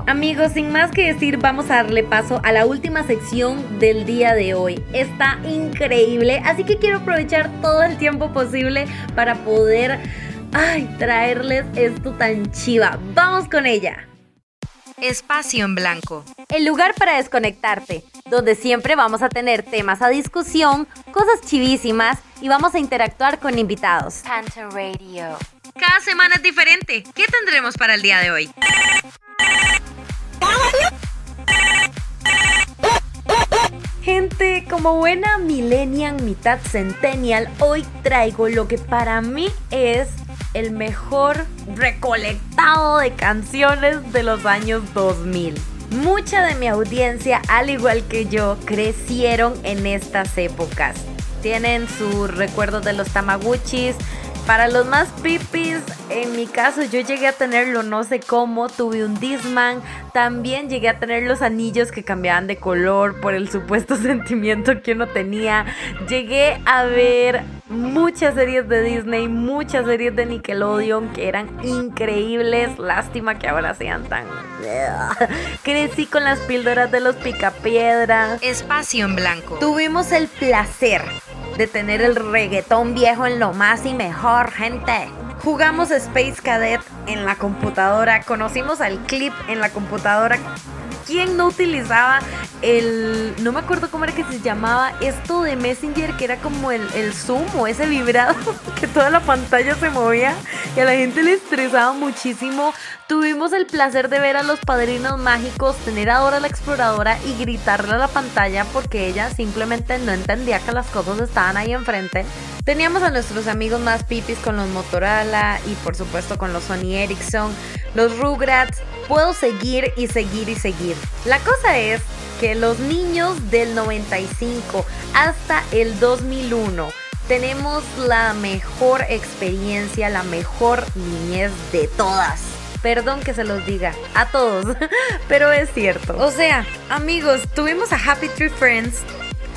Amigos, sin más que decir, vamos a darle paso a la última sección del día de hoy. Está increíble, así que quiero aprovechar todo el tiempo posible para poder ay, traerles esto tan chiva. Vamos con ella. Espacio en Blanco. El lugar para desconectarte, donde siempre vamos a tener temas a discusión, cosas chivísimas y vamos a interactuar con invitados. Panther Radio. Cada semana es diferente. ¿Qué tendremos para el día de hoy? Gente, como buena millennial, mitad centennial, hoy traigo lo que para mí es el mejor recolectado de canciones de los años 2000. Mucha de mi audiencia, al igual que yo, crecieron en estas épocas. Tienen sus recuerdos de los Tamaguchis, Para los más pipis, en mi caso yo llegué a tenerlo no sé cómo, tuve un Disman, también llegué a tener los anillos que cambiaban de color por el supuesto sentimiento que uno tenía, llegué a ver muchas series de Disney, muchas series de Nickelodeon que eran increíbles, lástima que ahora sean tan... Crecí con las píldoras de los picapiedra. Espacio en blanco. Tuvimos el placer de tener el reggaetón viejo en lo más y mejor, gente. Jugamos Space Cadet en la computadora, conocimos al clip en la computadora. ¿Quién no utilizaba el... no me acuerdo cómo era que se llamaba esto de Messenger, que era como el, el Zoom o ese vibrado, que toda la pantalla se movía y a la gente le estresaba muchísimo. Tuvimos el placer de ver a los padrinos mágicos, tener a Dora la exploradora y gritarle a la pantalla porque ella simplemente no entendía que las cosas estaban ahí enfrente. Teníamos a nuestros amigos más pipis con los Motorola y por supuesto con los Sony Ericsson, los Rugrats. Puedo seguir y seguir y seguir. La cosa es que los niños del 95 hasta el 2001 tenemos la mejor experiencia, la mejor niñez de todas. Perdón que se los diga a todos, pero es cierto. O sea, amigos, tuvimos a Happy Tree Friends,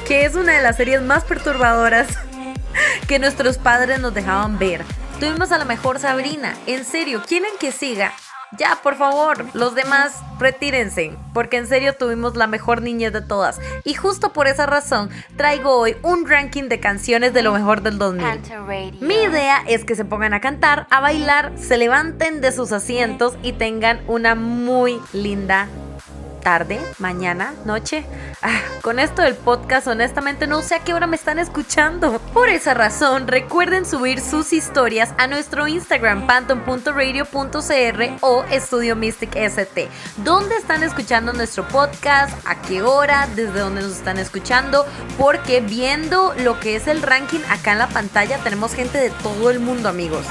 que es una de las series más perturbadoras que nuestros padres nos dejaban ver. Tuvimos a la mejor Sabrina. En serio, ¿quieren que siga? Ya, por favor, los demás retírense, porque en serio tuvimos la mejor niñez de todas. Y justo por esa razón traigo hoy un ranking de canciones de lo mejor del 2000. Mi idea es que se pongan a cantar, a bailar, se levanten de sus asientos y tengan una muy linda tarde, mañana, noche. Ah, con esto del podcast, honestamente no sé a qué hora me están escuchando. Por esa razón, recuerden subir sus historias a nuestro Instagram, panton.radio.cr o Estudio Mystic ST. ¿Dónde están escuchando nuestro podcast? ¿A qué hora? ¿Desde dónde nos están escuchando? Porque viendo lo que es el ranking acá en la pantalla, tenemos gente de todo el mundo, amigos.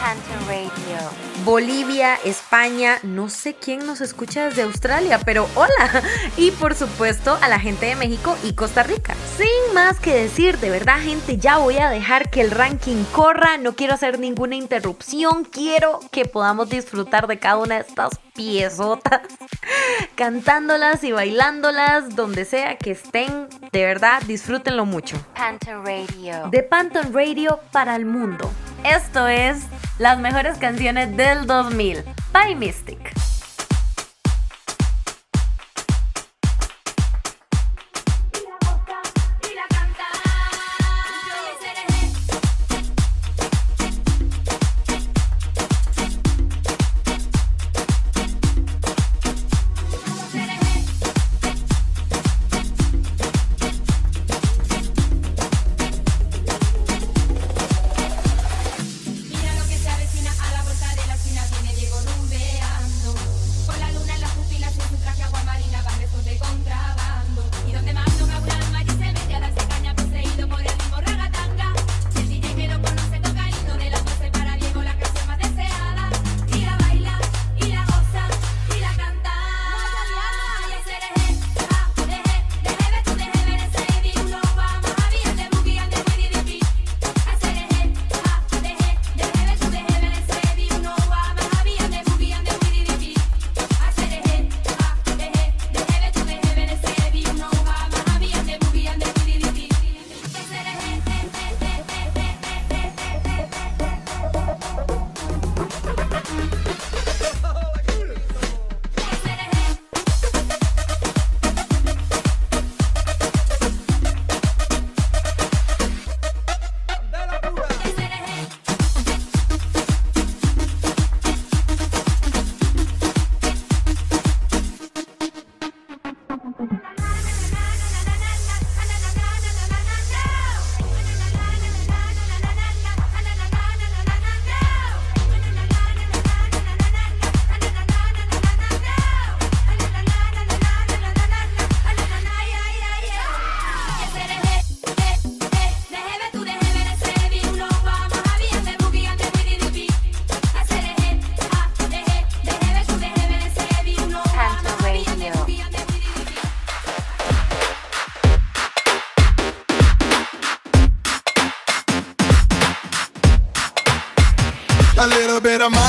Radio. Bolivia, España, no sé quién nos escucha desde Australia, pero hola. Y por supuesto a la gente de México y Costa Rica. Sin más que decir, de verdad gente, ya voy a dejar que el ranking corra, no quiero hacer ninguna interrupción, quiero que podamos disfrutar de cada una de estas piezotas, cantándolas y bailándolas donde sea que estén, de verdad disfrútenlo mucho. Panton Radio. De Panton Radio para el mundo. Esto es las mejores canciones del 2000 by Mystic.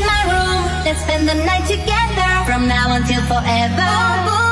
in my room. Let's spend the night together from now until forever. Oh,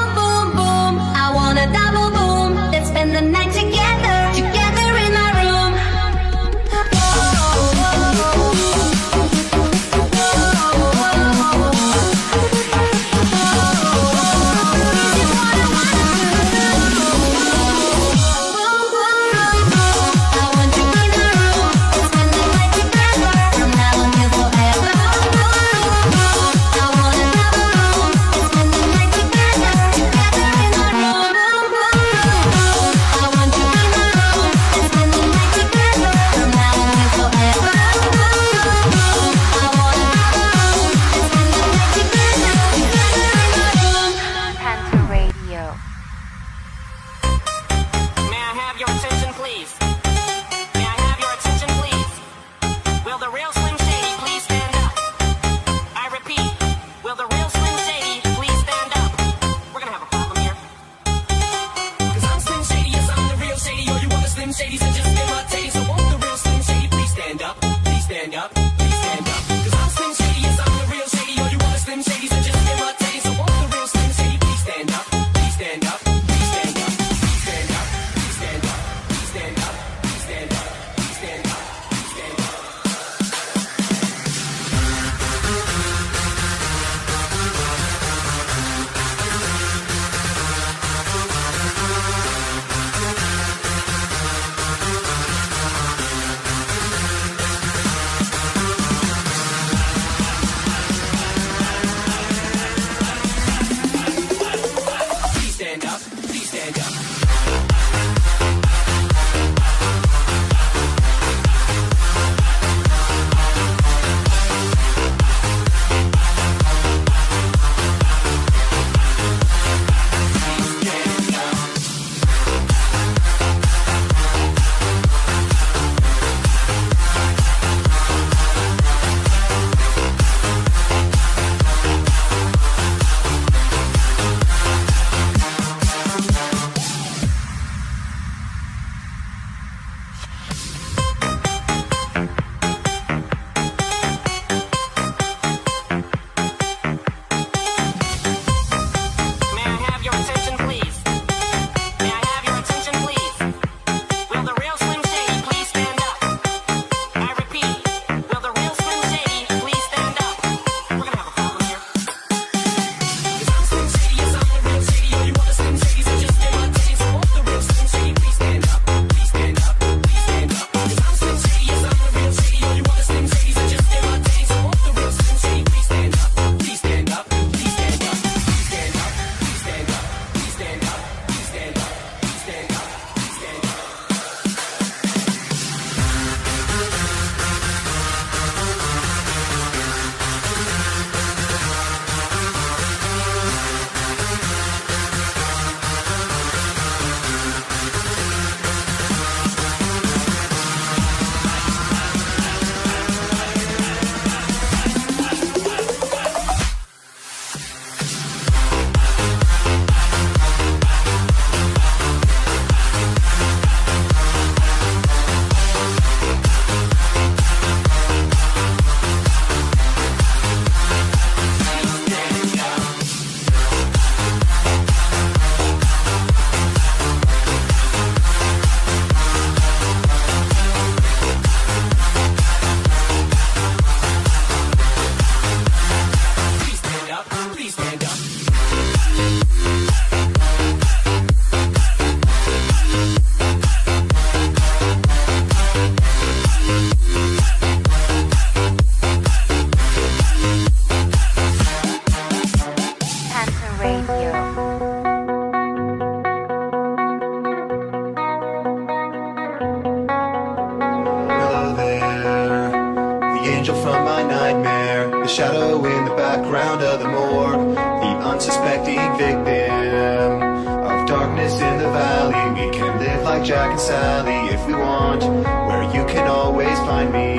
the shadow in the background of the morgue, the unsuspecting victim of darkness in the valley. We can live like Jack and Sally if we want, where you can always find me.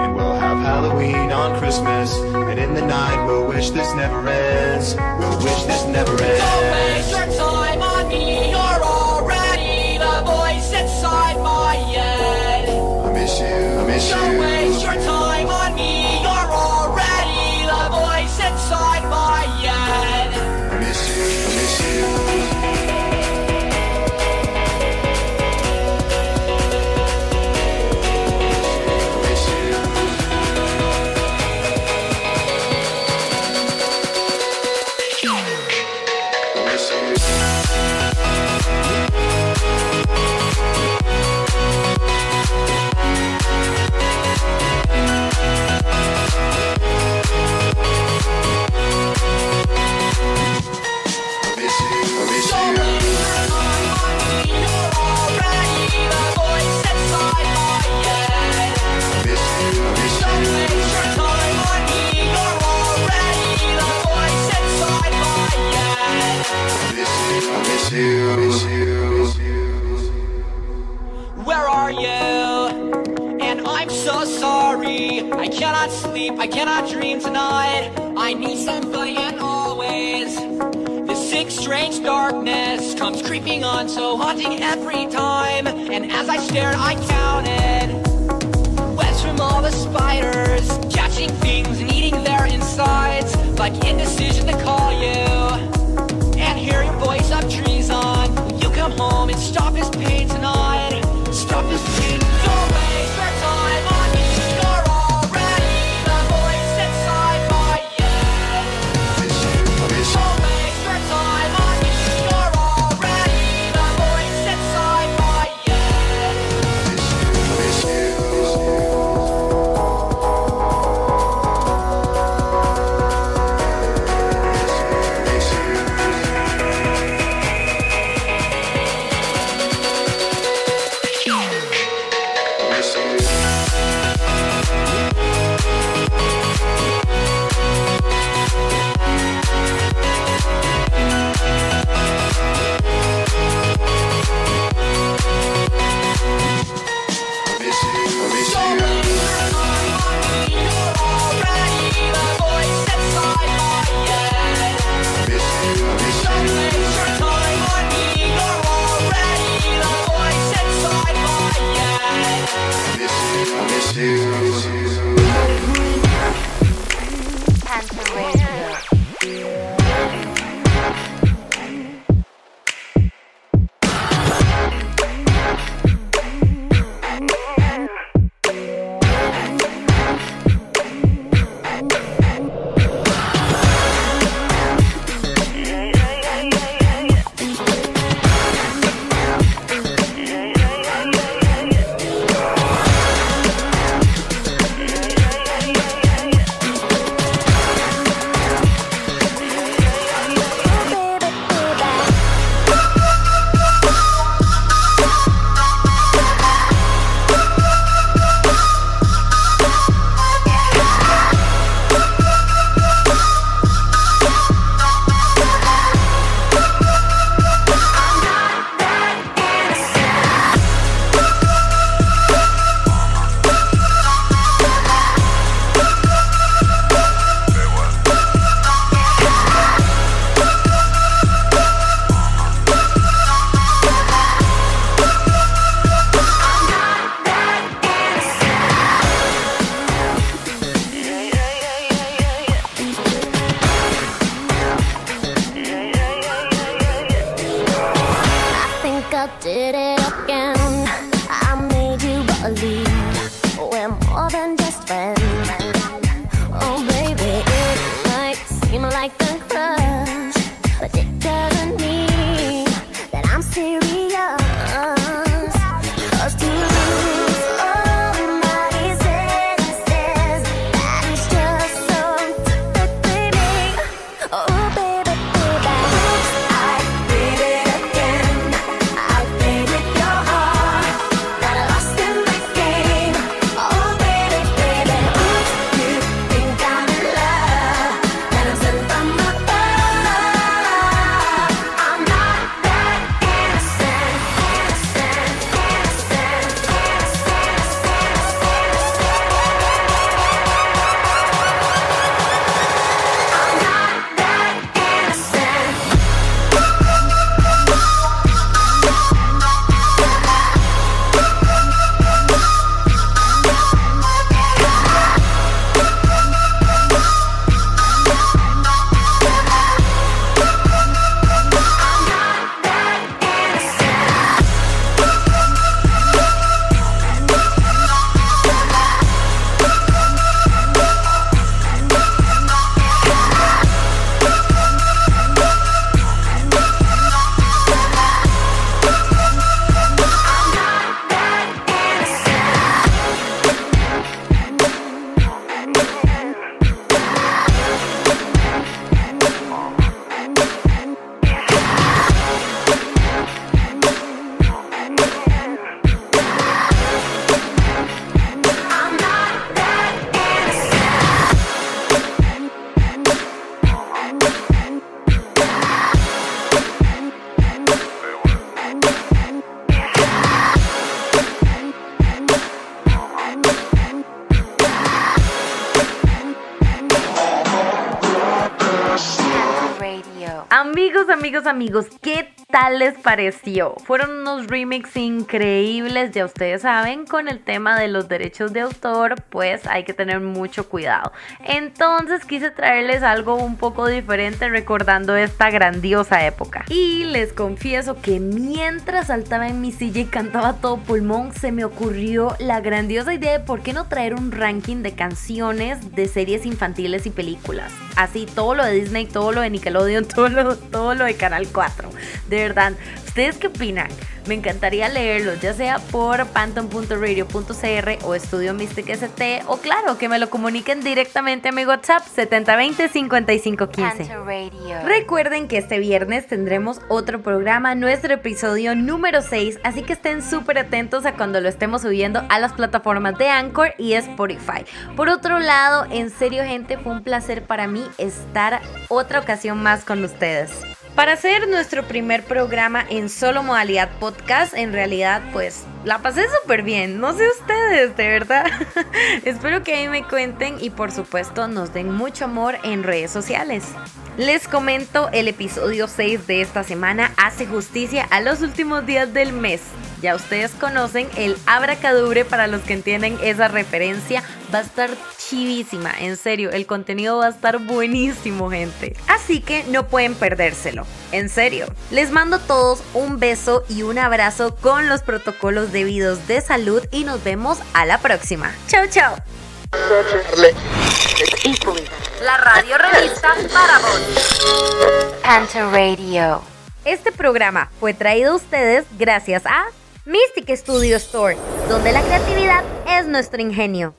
And we'll have Halloween on Christmas, and in the night we'll wish this never ends. We'll wish this never ends. Don't waste your time on me. You're already the voice inside my head. I miss you. I miss Don't you. Don't waste your time. strange darkness comes creeping on, so haunting every time. And as I stared, I counted webs from all the spiders, catching things and eating their insides, like indecision to call you. Amigos, amigos, ¿qué tal les pareció? Fueron unos remix increíbles, ya ustedes saben, con el tema de los derechos de autor, pues hay que tener mucho cuidado. Entonces quise traerles algo un poco diferente recordando esta grandiosa época. Y les confieso que mientras saltaba en mi silla y cantaba todo pulmón, se me ocurrió la grandiosa idea de por qué no traer un ranking de canciones de series infantiles y películas. Así, todo lo de Disney, todo lo de Nickelodeon, todo lo, todo lo de Canal 4. De ¿ustedes qué opinan? Me encantaría leerlos, ya sea por panton.radio.cr o Estudio Mystic ST, o claro, que me lo comuniquen directamente a mi WhatsApp 7020-5515. Recuerden que este viernes tendremos otro programa, nuestro episodio número 6, así que estén súper atentos a cuando lo estemos subiendo a las plataformas de Anchor y Spotify. Por otro lado, en serio gente, fue un placer para mí estar otra ocasión más con ustedes. Para hacer nuestro primer programa en solo modalidad podcast, en realidad pues la pasé súper bien, no sé ustedes, de verdad. Espero que ahí me cuenten y por supuesto nos den mucho amor en redes sociales. Les comento, el episodio 6 de esta semana hace justicia a los últimos días del mes. Ya ustedes conocen el abracadubre para los que entienden esa referencia. Va a estar chivísima, en serio, el contenido va a estar buenísimo, gente. Así que no pueden perdérselo, en serio. Les mando a todos un beso y un abrazo con los protocolos debidos de salud y nos vemos a la próxima. Chao, chao. La radio revista para vos. Panther Radio. Este programa fue traído a ustedes gracias a Mystic Studio Store, donde la creatividad es nuestro ingenio.